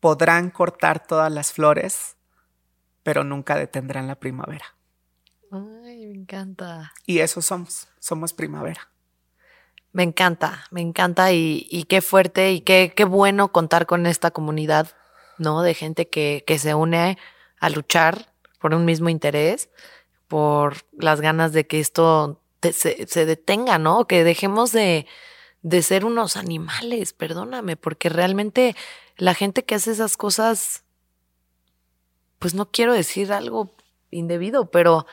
podrán cortar todas las flores, pero nunca detendrán la primavera. Ay, me encanta. Y eso somos, somos primavera. Me encanta, me encanta y, qué fuerte y qué, qué, bueno contar con esta comunidad, ¿no? De gente que, que se une a luchar por un mismo interés, por las ganas de que esto se, detenga, ¿no? Que dejemos de, de ser unos animales, perdóname, porque realmente la gente que hace esas cosas, pues no quiero decir algo indebido, pero,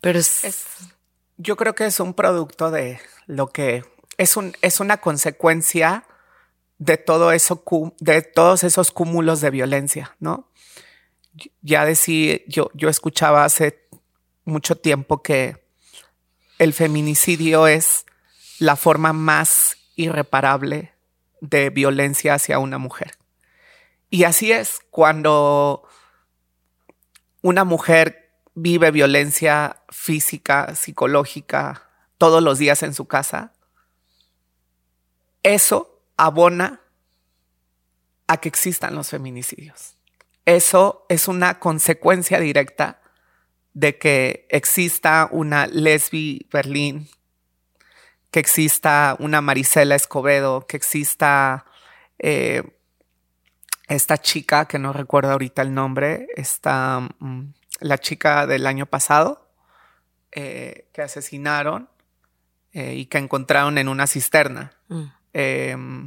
pero es, yo creo que es un producto de lo que es un, es una consecuencia de todo eso, de todos esos cúmulos de violencia, ¿no? Ya decía, yo, yo escuchaba hace mucho tiempo que el feminicidio es la forma más irreparable de violencia hacia una mujer. Y así es cuando una mujer vive violencia física, psicológica, todos los días en su casa, eso abona a que existan los feminicidios. Eso es una consecuencia directa de que exista una Lesbi Berlín, que exista una Marisela Escobedo, que exista eh, esta chica, que no recuerdo ahorita el nombre, esta, mm, la chica del año pasado, eh, que asesinaron eh, y que encontraron en una cisterna. Mm.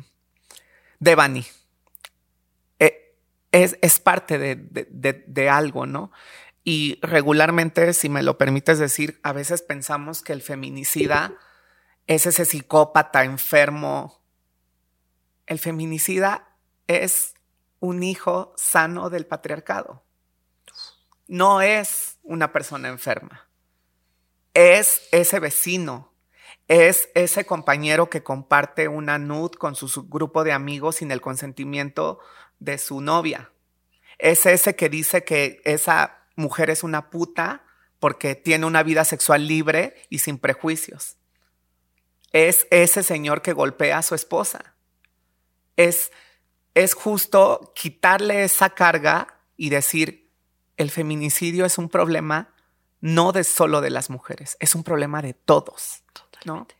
Devani. es, es parte de, de, de, algo, ¿no? Y regularmente, si me lo permites decir, a veces pensamos que el feminicida es ese psicópata enfermo. El feminicida es un hijo sano del patriarcado. No es una persona enferma. Es ese vecino, es ese compañero que comparte una nud con su grupo de amigos sin el consentimiento de su novia. Es ese que dice que esa mujer es una puta porque tiene una vida sexual libre y sin prejuicios. Es ese señor que golpea a su esposa. Es, es justo quitarle esa carga y decir, el feminicidio es un problema no de solo de las mujeres, es un problema de todos. Totalmente.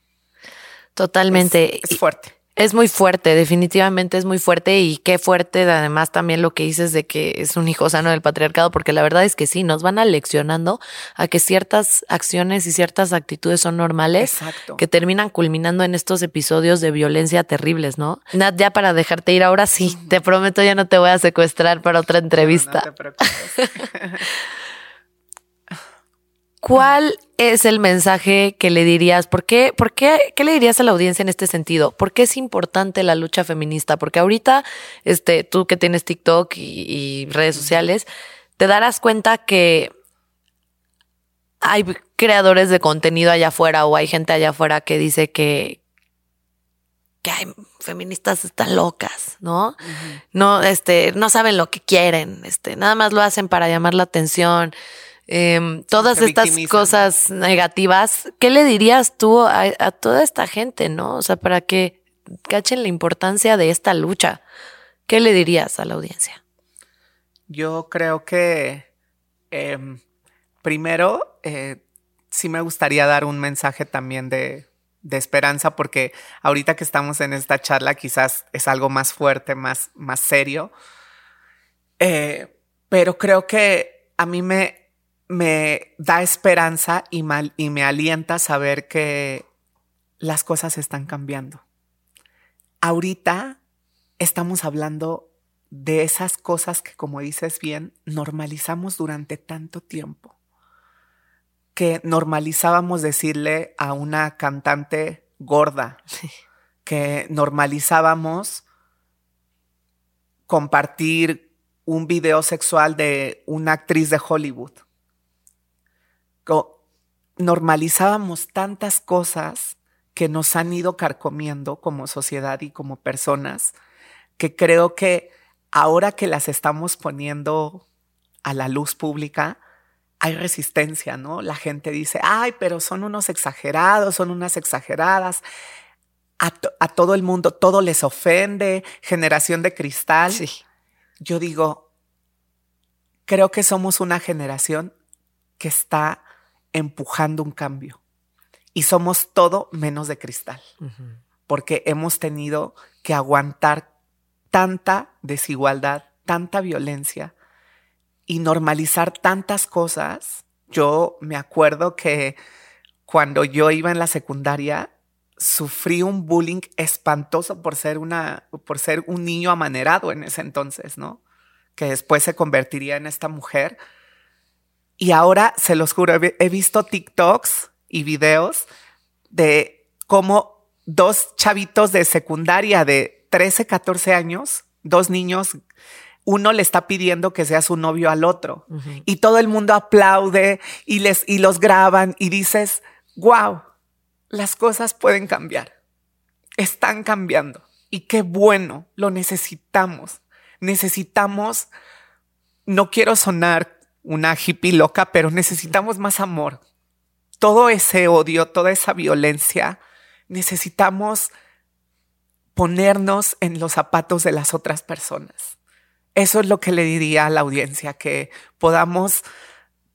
Totalmente. es fuerte. Es muy fuerte, definitivamente es muy fuerte y qué fuerte además también lo que dices de que es un hijo sano del patriarcado, porque la verdad es que sí, nos van aleccionando a que ciertas acciones y ciertas actitudes son normales, que terminan culminando en estos episodios de violencia terribles, ¿no? Nat, ya para dejarte ir ahora sí, te prometo ya no te voy a secuestrar para otra entrevista. No, te preocupes. ¿Cuál es el mensaje que le dirías? ¿Por qué, por qué, qué le dirías a la audiencia en este sentido? ¿Por qué es importante la lucha feminista? Porque ahorita, este, tú que tienes TikTok y, redes sociales, te darás cuenta que hay creadores de contenido allá afuera o hay gente allá afuera que dice que, que hay feministas están locas, ¿no? No, este, no saben lo que quieren, este, nada más lo hacen para llamar la atención. Em, todas estas cosas negativas, ¿qué le dirías tú a, toda esta gente, no? O sea, para que cachen la importancia de esta lucha, ¿qué le dirías a la audiencia? Yo creo que em, primero eh, sí me gustaría dar un mensaje también de, esperanza, porque ahorita que estamos en esta charla quizás es algo más fuerte, más, más serio, eh, pero creo que a mí me, me da esperanza y, y me alienta saber que las cosas están cambiando. Ahorita estamos hablando de esas cosas que, como dices bien, normalizamos durante tanto tiempo. Que normalizábamos decirle a una cantante gorda, que normalizábamos compartir un video sexual de una actriz de Hollywood normalizábamos tantas cosas que nos han ido carcomiendo como sociedad y como personas, que creo que ahora que las estamos poniendo a la luz pública, hay resistencia, ¿no? La gente dice, ay, pero son unos exagerados, son unas exageradas. A, todo el mundo, todo les ofende, generación de cristal. Sí. Yo digo, creo que somos una generación que está empujando un cambio. Y somos todo menos de cristal, porque hemos tenido que aguantar tanta desigualdad, tanta violencia y normalizar tantas cosas. Yo me acuerdo que cuando yo iba en la secundaria, sufrí un bullying espantoso por ser una, por ser un niño amanerado en ese entonces, ¿no? Que después se convertiría en esta mujer y ahora, se los juro, he visto TikToks y videos de cómo dos chavitos de secundaria de 13, 14 años, dos niños, uno le está pidiendo que sea su novio al otro y todo el mundo aplaude y les y los graban y dices, "Wow, las cosas pueden cambiar. Están cambiando y qué bueno, lo necesitamos. Necesitamos no quiero sonar una hippie loca, pero necesitamos más amor. Todo ese odio, toda esa violencia, necesitamos ponernos en los zapatos de las otras personas. Eso es lo que le diría a la audiencia, que podamos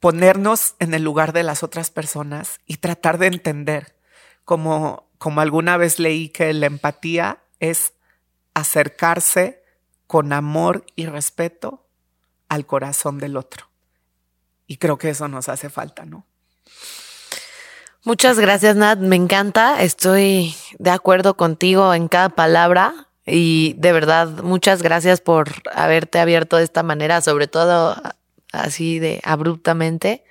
ponernos en el lugar de las otras personas y tratar de entender, como, como alguna vez leí que la empatía es acercarse con amor y respeto al corazón del otro. Y creo que eso nos hace falta, ¿no? Muchas gracias, Nat. Me encanta. Estoy de acuerdo contigo en cada palabra. Y de verdad, muchas gracias por haberte abierto de esta manera, sobre todo así de abruptamente.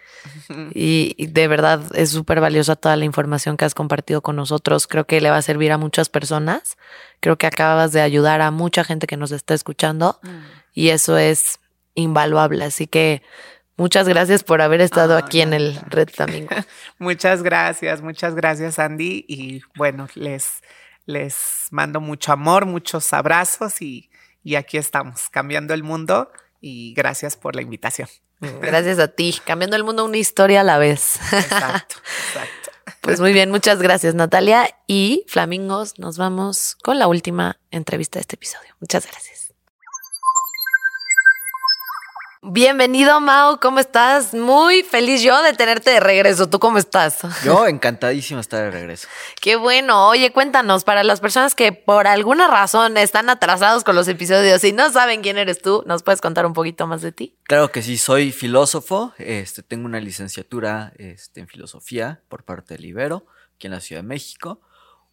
Y, de verdad es súper valiosa toda la información que has compartido con nosotros. Creo que le va a servir a muchas personas. Creo que acabas de ayudar a mucha gente que nos está escuchando mm. y eso es invaluable. Así que muchas gracias por haber estado aquí en el Red Flamingo. muchas gracias, muchas gracias Andy. Y bueno, les, les mando mucho amor, muchos abrazos y, y aquí estamos, cambiando el mundo y gracias por la invitación. Gracias a ti, cambiando el mundo una historia a la vez. Exacto, exacto. Pues muy bien, muchas gracias Natalia y Flamingos, nos vamos con la última entrevista de este episodio. Muchas gracias. Bienvenido, Mao. ¿Cómo estás? Muy feliz yo de tenerte de regreso. ¿Tú cómo estás? Yo encantadísimo de estar de regreso. Qué bueno. Oye, cuéntanos, para las personas que por alguna razón están atrasados con los episodios y no saben quién eres tú, ¿nos puedes contar un poquito más de ti? Claro que sí, soy filósofo. Este, tengo una licenciatura este, en filosofía por parte del Ibero, aquí en la Ciudad de México.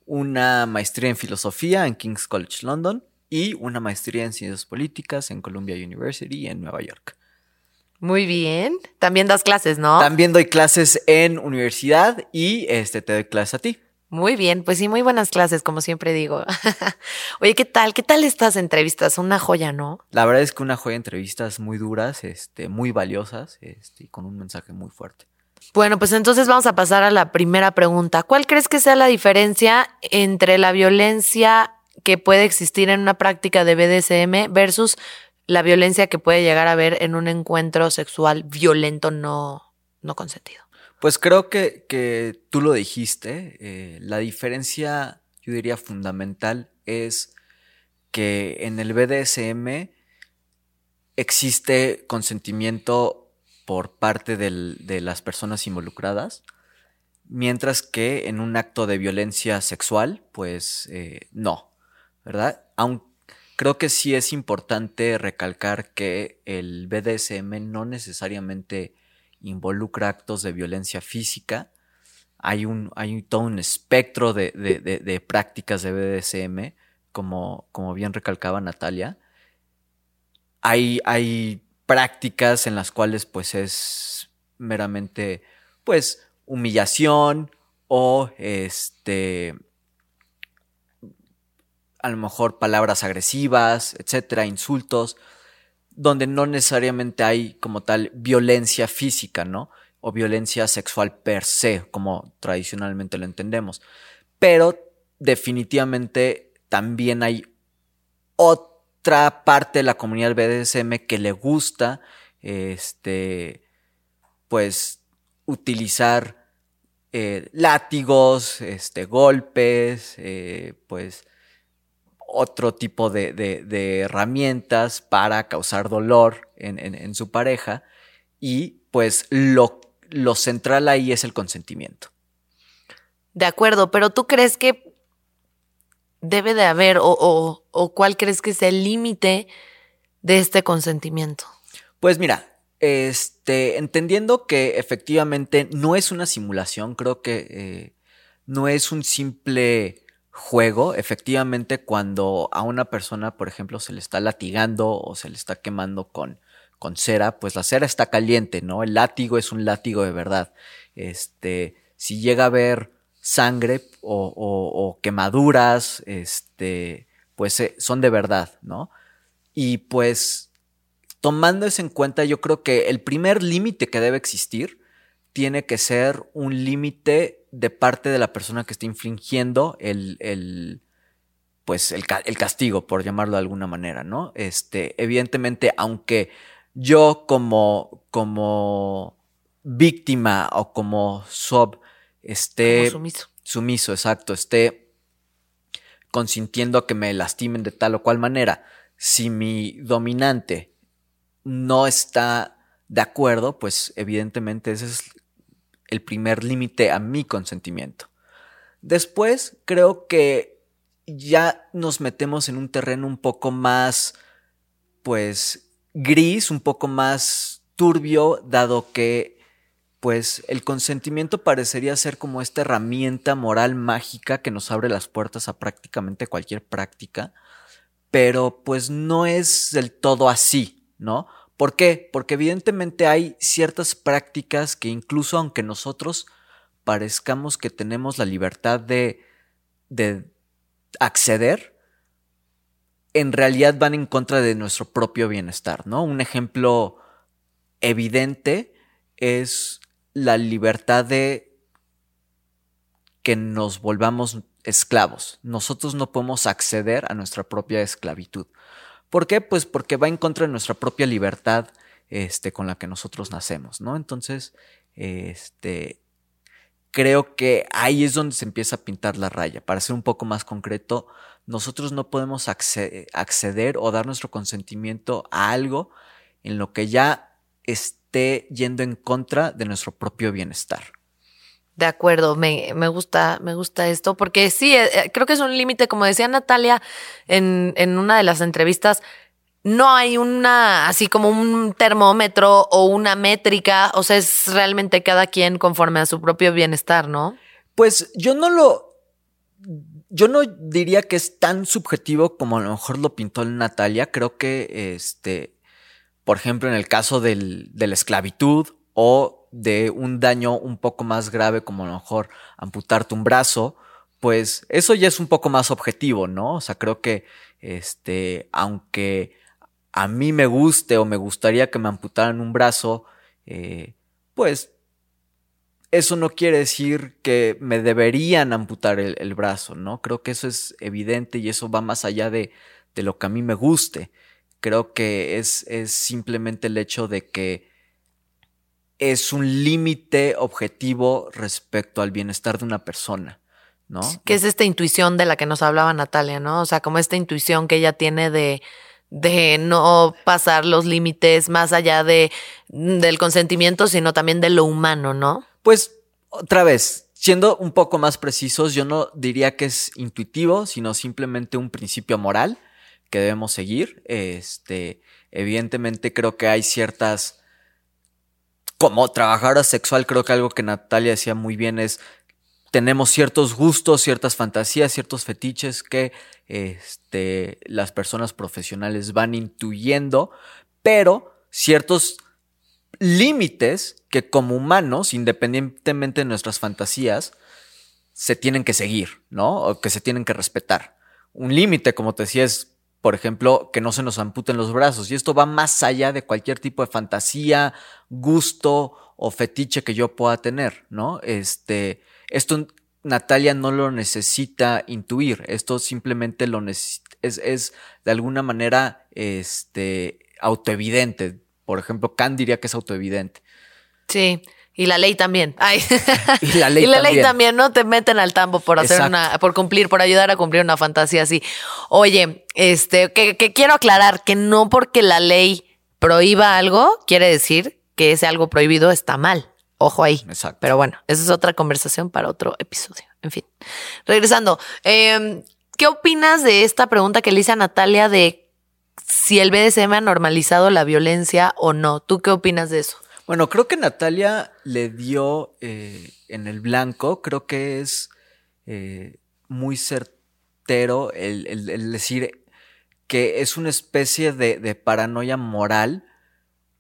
Una maestría en filosofía en King's College London y una maestría en ciencias políticas en Columbia University en Nueva York. Muy bien. También das clases, ¿no? También doy clases en universidad y este te doy clases a ti. Muy bien, pues sí, muy buenas clases, como siempre digo. Oye, ¿qué tal? ¿Qué tal estas entrevistas? Una joya, ¿no? La verdad es que una joya de entrevistas muy duras, este, muy valiosas, este, y con un mensaje muy fuerte. Bueno, pues entonces vamos a pasar a la primera pregunta. ¿Cuál crees que sea la diferencia entre la violencia que puede existir en una práctica de BDSM versus la violencia que puede llegar a haber en un encuentro sexual violento no, no consentido. Pues creo que, que tú lo dijiste, eh, la diferencia, yo diría fundamental, es que en el BDSM existe consentimiento por parte de las personas involucradas, mientras que en un acto de violencia sexual, pues eh, no, ¿verdad? Aunque creo que sí es importante recalcar que el BDSM no necesariamente involucra actos de violencia física. Hay, un, hay todo un espectro de, prácticas de BDSM, como, bien recalcaba Natalia. Hay, hay prácticas en las cuales pues es meramente pues humillación o este a lo mejor palabras agresivas, etcétera, insultos, donde no necesariamente hay como tal violencia física, ¿no? O violencia sexual per se, como tradicionalmente lo entendemos. Pero definitivamente también hay otra parte de la comunidad BDSM que le gusta, este, pues, utilizar eh, látigos, este, golpes, eh, pues, otro tipo de, herramientas para causar dolor en, su pareja y pues lo, lo, central ahí es el consentimiento. De acuerdo, pero tú crees que debe de haber o, o cuál crees que es el límite de este consentimiento? Pues mira, este, entendiendo que efectivamente no es una simulación, creo que eh, no es un simple juego, efectivamente, cuando a una persona, por ejemplo, se le está latigando o se le está quemando con, con cera, pues la cera está caliente, ¿no? El látigo es un látigo de verdad. Este, si llega a haber sangre o, quemaduras, este, pues eh, son de verdad, ¿no? Y pues, tomando eso en cuenta, yo creo que el primer límite que debe existir tiene que ser un límite de parte de la persona que está infringiendo el, pues el, castigo, por llamarlo de alguna manera, ¿no? Este, evidentemente, aunque yo como, como víctima o como sub esté... sumiso. Sumiso, exacto, esté consintiendo que me lastimen de tal o cual manera. Si mi dominante no está de acuerdo, pues evidentemente ese es el primer límite a mi consentimiento. Después creo que ya nos metemos en un terreno un poco más, pues, gris, un poco más turbio, dado que, pues, el consentimiento parecería ser como esta herramienta moral mágica que nos abre las puertas a prácticamente cualquier práctica, pero pues no es del todo así, ¿no? ¿Por qué? Porque evidentemente hay ciertas prácticas que incluso aunque nosotros parezcamos que tenemos la libertad de, de acceder, en realidad van en contra de nuestro propio bienestar, ¿no? Un ejemplo evidente es la libertad de que nos volvamos esclavos. Nosotros no podemos acceder a nuestra propia esclavitud. ¿Por qué? Pues porque va en contra de nuestra propia libertad este, con la que nosotros nacemos, ¿no? Entonces, este, creo que ahí es donde se empieza a pintar la raya. Para ser un poco más concreto, nosotros no podemos acceder o dar nuestro consentimiento a algo en lo que ya esté yendo en contra de nuestro propio bienestar. De acuerdo, me, me, gusta, me gusta esto, porque sí, eh, eh, creo que es un límite, como decía Natalia en, en una de las entrevistas, no hay una, así como un termómetro o una métrica, o sea, es realmente cada quien conforme a su propio bienestar, ¿no? Pues yo no lo, yo no diría que es tan subjetivo como a lo mejor lo pintó Natalia, creo que, este, por ejemplo, en el caso del, de la esclavitud o de un daño un poco más grave, como a lo mejor amputarte un brazo, pues eso ya es un poco más objetivo, ¿no? O sea, creo que, este, aunque a mí me guste o me gustaría que me amputaran un brazo, eh, pues eso no quiere decir que me deberían amputar el, brazo, ¿no? Creo que eso es evidente y eso va más allá de, de lo que a mí me guste. Creo que es, es simplemente el hecho de que es un límite objetivo respecto al bienestar de una persona, ¿no? Que es esta intuición de la que nos hablaba Natalia, ¿no? O sea, como esta intuición que ella tiene de, de no pasar los límites más allá de, del consentimiento, sino también de lo humano, ¿no? Pues, otra vez, siendo un poco más precisos, yo no diría que es intuitivo, sino simplemente un principio moral que debemos seguir. Este, evidentemente creo que hay ciertas como trabajadora sexual, creo que algo que Natalia decía muy bien es, tenemos ciertos gustos, ciertas fantasías, ciertos fetiches que este, las personas profesionales van intuyendo, pero ciertos límites que como humanos, independientemente de nuestras fantasías, se tienen que seguir, ¿no? O que se tienen que respetar. Un límite, como te decía, es por ejemplo, que no se nos amputen los brazos. Y esto va más allá de cualquier tipo de fantasía, gusto o fetiche que yo pueda tener, ¿no? Este, esto Natalia no lo necesita intuir, esto simplemente lo es, es de alguna manera este, autoevidente. Por ejemplo, Kant diría que es autoevidente. Sí. Y la ley también. Ay. Y la ley, y la ley también, ¿no? Te meten al tambo por hacer una, por cumplir, por ayudar a cumplir una fantasía así. Oye, este, que, que quiero aclarar que no porque la ley prohíba algo, quiere decir que ese algo prohibido está mal. Ojo ahí. Exacto. Pero bueno, esa es otra conversación para otro episodio. En fin. Regresando. Em, ¿Qué opinas de esta pregunta que le hice a Natalia de si el BDSM ha normalizado la violencia o no? ¿Tú qué opinas de eso? Bueno, creo que Natalia le dio eh, en el blanco, creo que es eh, muy certero el, decir que es una especie de, paranoia moral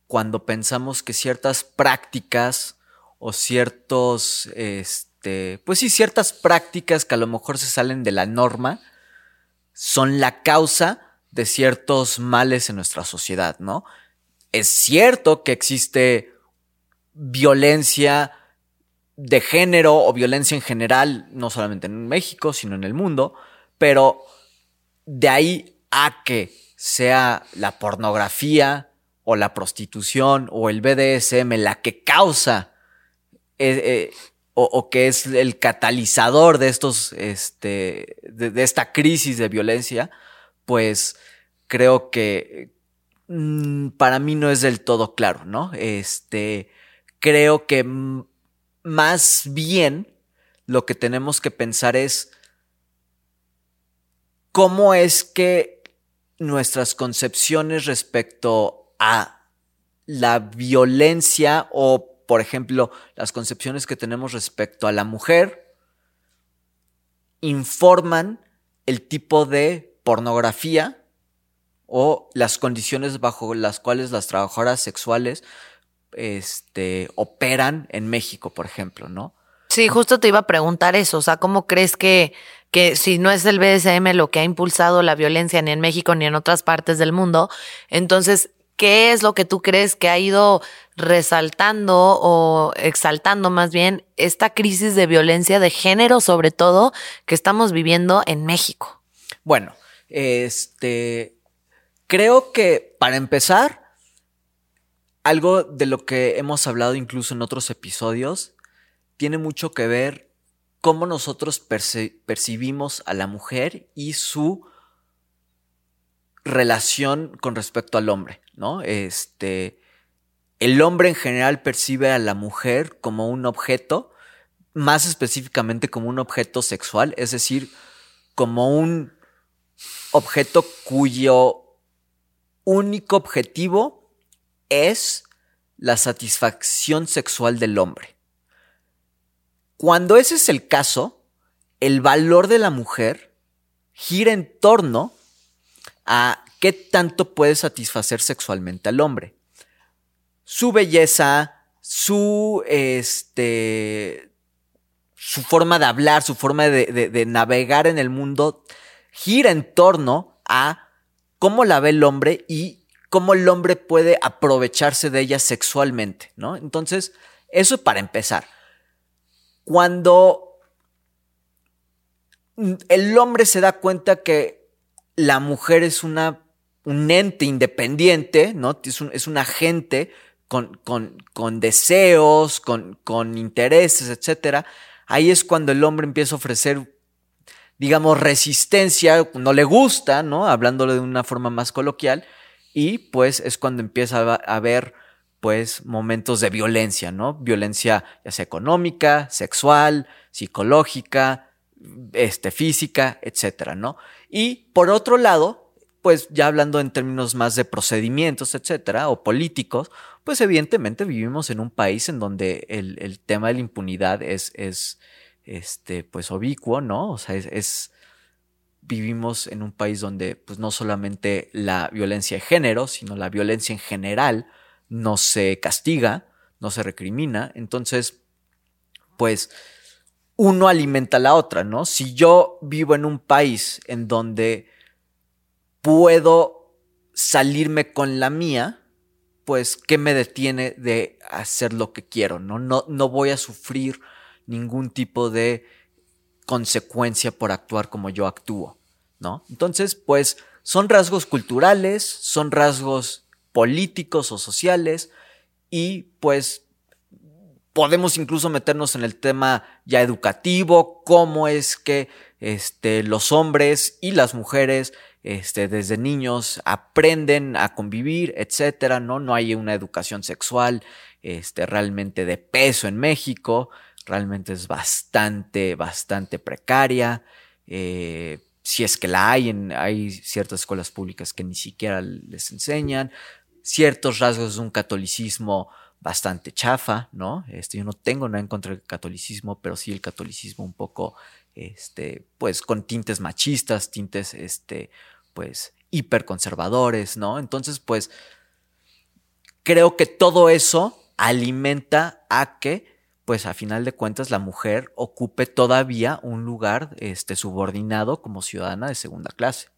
cuando pensamos que ciertas prácticas o ciertos, este, pues sí, ciertas prácticas que a lo mejor se salen de la norma son la causa de ciertos males en nuestra sociedad, ¿no? Es cierto que existe violencia de género o violencia en general, no solamente en México, sino en el mundo, pero de ahí a que sea la pornografía o la prostitución o el BDSM la que causa eh, eh, o, que es el catalizador de estos, este, de, esta crisis de violencia, pues creo que mm, para mí no es del todo claro, ¿no? Este, creo que más bien lo que tenemos que pensar es cómo es que nuestras concepciones respecto a la violencia o, por ejemplo, las concepciones que tenemos respecto a la mujer informan el tipo de pornografía o las condiciones bajo las cuales las trabajadoras sexuales este, operan en México, por ejemplo, ¿no? Sí, justo te iba a preguntar eso, o sea, ¿cómo crees que, que si no es el BDSM lo que ha impulsado la violencia ni en México ni en otras partes del mundo, entonces, ¿qué es lo que tú crees que ha ido resaltando o exaltando más bien esta crisis de violencia de género, sobre todo, que estamos viviendo en México? Bueno, este, creo que para empezar, algo de lo que hemos hablado incluso en otros episodios tiene mucho que ver cómo nosotros percibimos a la mujer y su relación con respecto al hombre, ¿no? Este, el hombre en general percibe a la mujer como un objeto, más específicamente como un objeto sexual, es decir, como un objeto cuyo único objetivo es la satisfacción sexual del hombre. Cuando ese es el caso, el valor de la mujer gira en torno a qué tanto puede satisfacer sexualmente al hombre. Su belleza, su, este, su forma de hablar, su forma de, de navegar en el mundo, gira en torno a cómo la ve el hombre y cómo el hombre puede aprovecharse de ella sexualmente, ¿no? Entonces, eso para empezar cuando el hombre se da cuenta que la mujer es una, un ente independiente, ¿no? Es un, es un agente con, con, con deseos, con, con intereses, etc. Ahí es cuando el hombre empieza a ofrecer, digamos, resistencia, no le gusta, ¿no? Hablándolo de una forma más coloquial, y pues es cuando empieza a haber pues momentos de violencia, ¿no? Violencia ya sea económica, sexual, psicológica, este, física, etcétera, ¿no? Y por otro lado, pues ya hablando en términos más de procedimientos, etcétera, o políticos, pues evidentemente vivimos en un país en donde el, tema de la impunidad es, es, este, pues obicuo, ¿no? O sea, es, vivimos en un país donde, pues no solamente la violencia de género, sino la violencia en general, no se castiga, no se recrimina. Entonces, pues uno alimenta a la otra, ¿no? Si yo vivo en un país en donde puedo salirme con la mía, pues, ¿qué me detiene de hacer lo que quiero? No, no, no voy a sufrir ningún tipo de consecuencia por actuar como yo actúo, ¿no? Entonces, pues, son rasgos culturales, son rasgos políticos o sociales y pues podemos incluso meternos en el tema ya educativo, cómo es que este, los hombres y las mujeres este, desde niños aprenden a convivir, etcétera, ¿no? No hay una educación sexual este, realmente de peso en México, realmente es bastante, bastante precaria. Eh, si es que la hay, en, hay ciertas escuelas públicas que ni siquiera les enseñan ciertos rasgos de un catolicismo bastante chafa, ¿no? Este, yo no tengo nada en contra del catolicismo, pero sí el catolicismo un poco, este, pues con tintes machistas, tintes, este, pues hiperconservadores, ¿no? Entonces, pues, creo que todo eso alimenta a que, pues a final de cuentas, la mujer ocupe todavía un lugar, este, subordinado como ciudadana de segunda clase.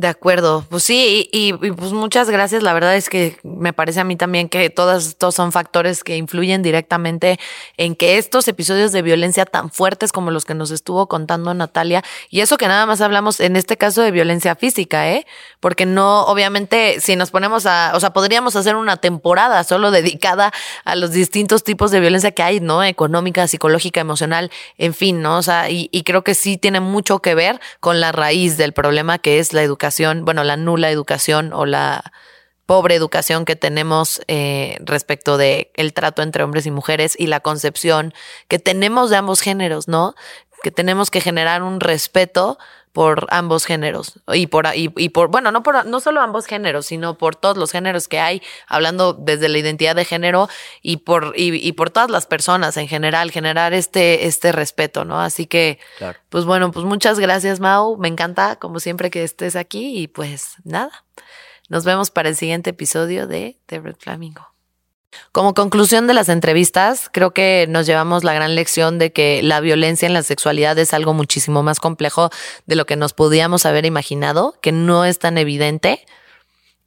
De acuerdo, pues sí, y, pues muchas gracias. La verdad es que me parece a mí también que todos estos son factores que influyen directamente en que estos episodios de violencia tan fuertes como los que nos estuvo contando Natalia, y eso que nada más hablamos en este caso de violencia física, ¿eh? Porque no, obviamente, si nos ponemos a, o sea, podríamos hacer una temporada solo dedicada a los distintos tipos de violencia que hay, ¿no? Económica, psicológica, emocional, en fin, ¿no? O sea, y, y creo que sí tiene mucho que ver con la raíz del problema que es la bueno, la nula educación o la pobre educación que tenemos eh, respecto de el trato entre hombres y mujeres y la concepción que tenemos de ambos géneros, ¿no? Que tenemos que generar un respeto por ambos géneros y por y, y, por bueno no por no solo ambos géneros sino por todos los géneros que hay hablando desde la identidad de género y por y, y por todas las personas en general generar este este respeto no así que Claro. pues bueno pues muchas gracias Mau. Me encanta como siempre que estés aquí y pues nada nos vemos para el siguiente episodio de The Red Flamingo como conclusión de las entrevistas, creo que nos llevamos la gran lección de que la violencia en la sexualidad es algo muchísimo más complejo de lo que nos podíamos haber imaginado, que no es tan evidente.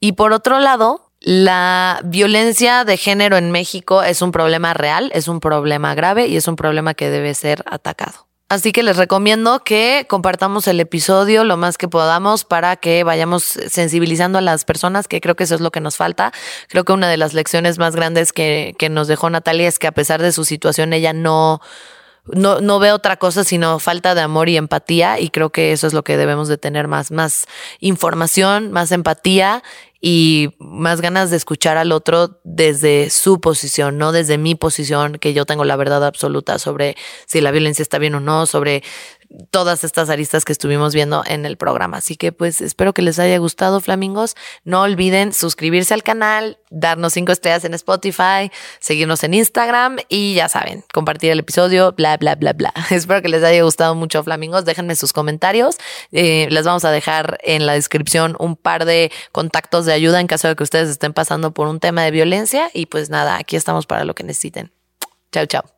Y por otro lado, la violencia de género en México es un problema real, es un problema grave y es un problema que debe ser atacado. Así que les recomiendo que compartamos el episodio lo más que podamos para que vayamos sensibilizando a las personas, que creo que eso es lo que nos falta. Creo que una de las lecciones más grandes que, que nos dejó Natalia es que a pesar de su situación, ella no, no, no ve otra cosa sino falta de amor y empatía y creo que eso es lo que debemos de tener más, más información, más empatía y más ganas de escuchar al otro desde su posición, no desde mi posición, que yo tengo la verdad absoluta sobre si la violencia está bien o no, sobre todas estas aristas que estuvimos viendo en el programa. Así que pues espero que les haya gustado, flamingos. No olviden suscribirse al canal, darnos cinco estrellas en Spotify, seguirnos en Instagram y ya saben, compartir el episodio, bla, bla, bla, bla. espero que les haya gustado mucho, flamingos. Déjenme sus comentarios. Eh, les vamos a dejar en la descripción un par de contactos de ayuda en caso de que ustedes estén pasando por un tema de violencia. Y pues nada, aquí estamos para lo que necesiten. Chao, chao.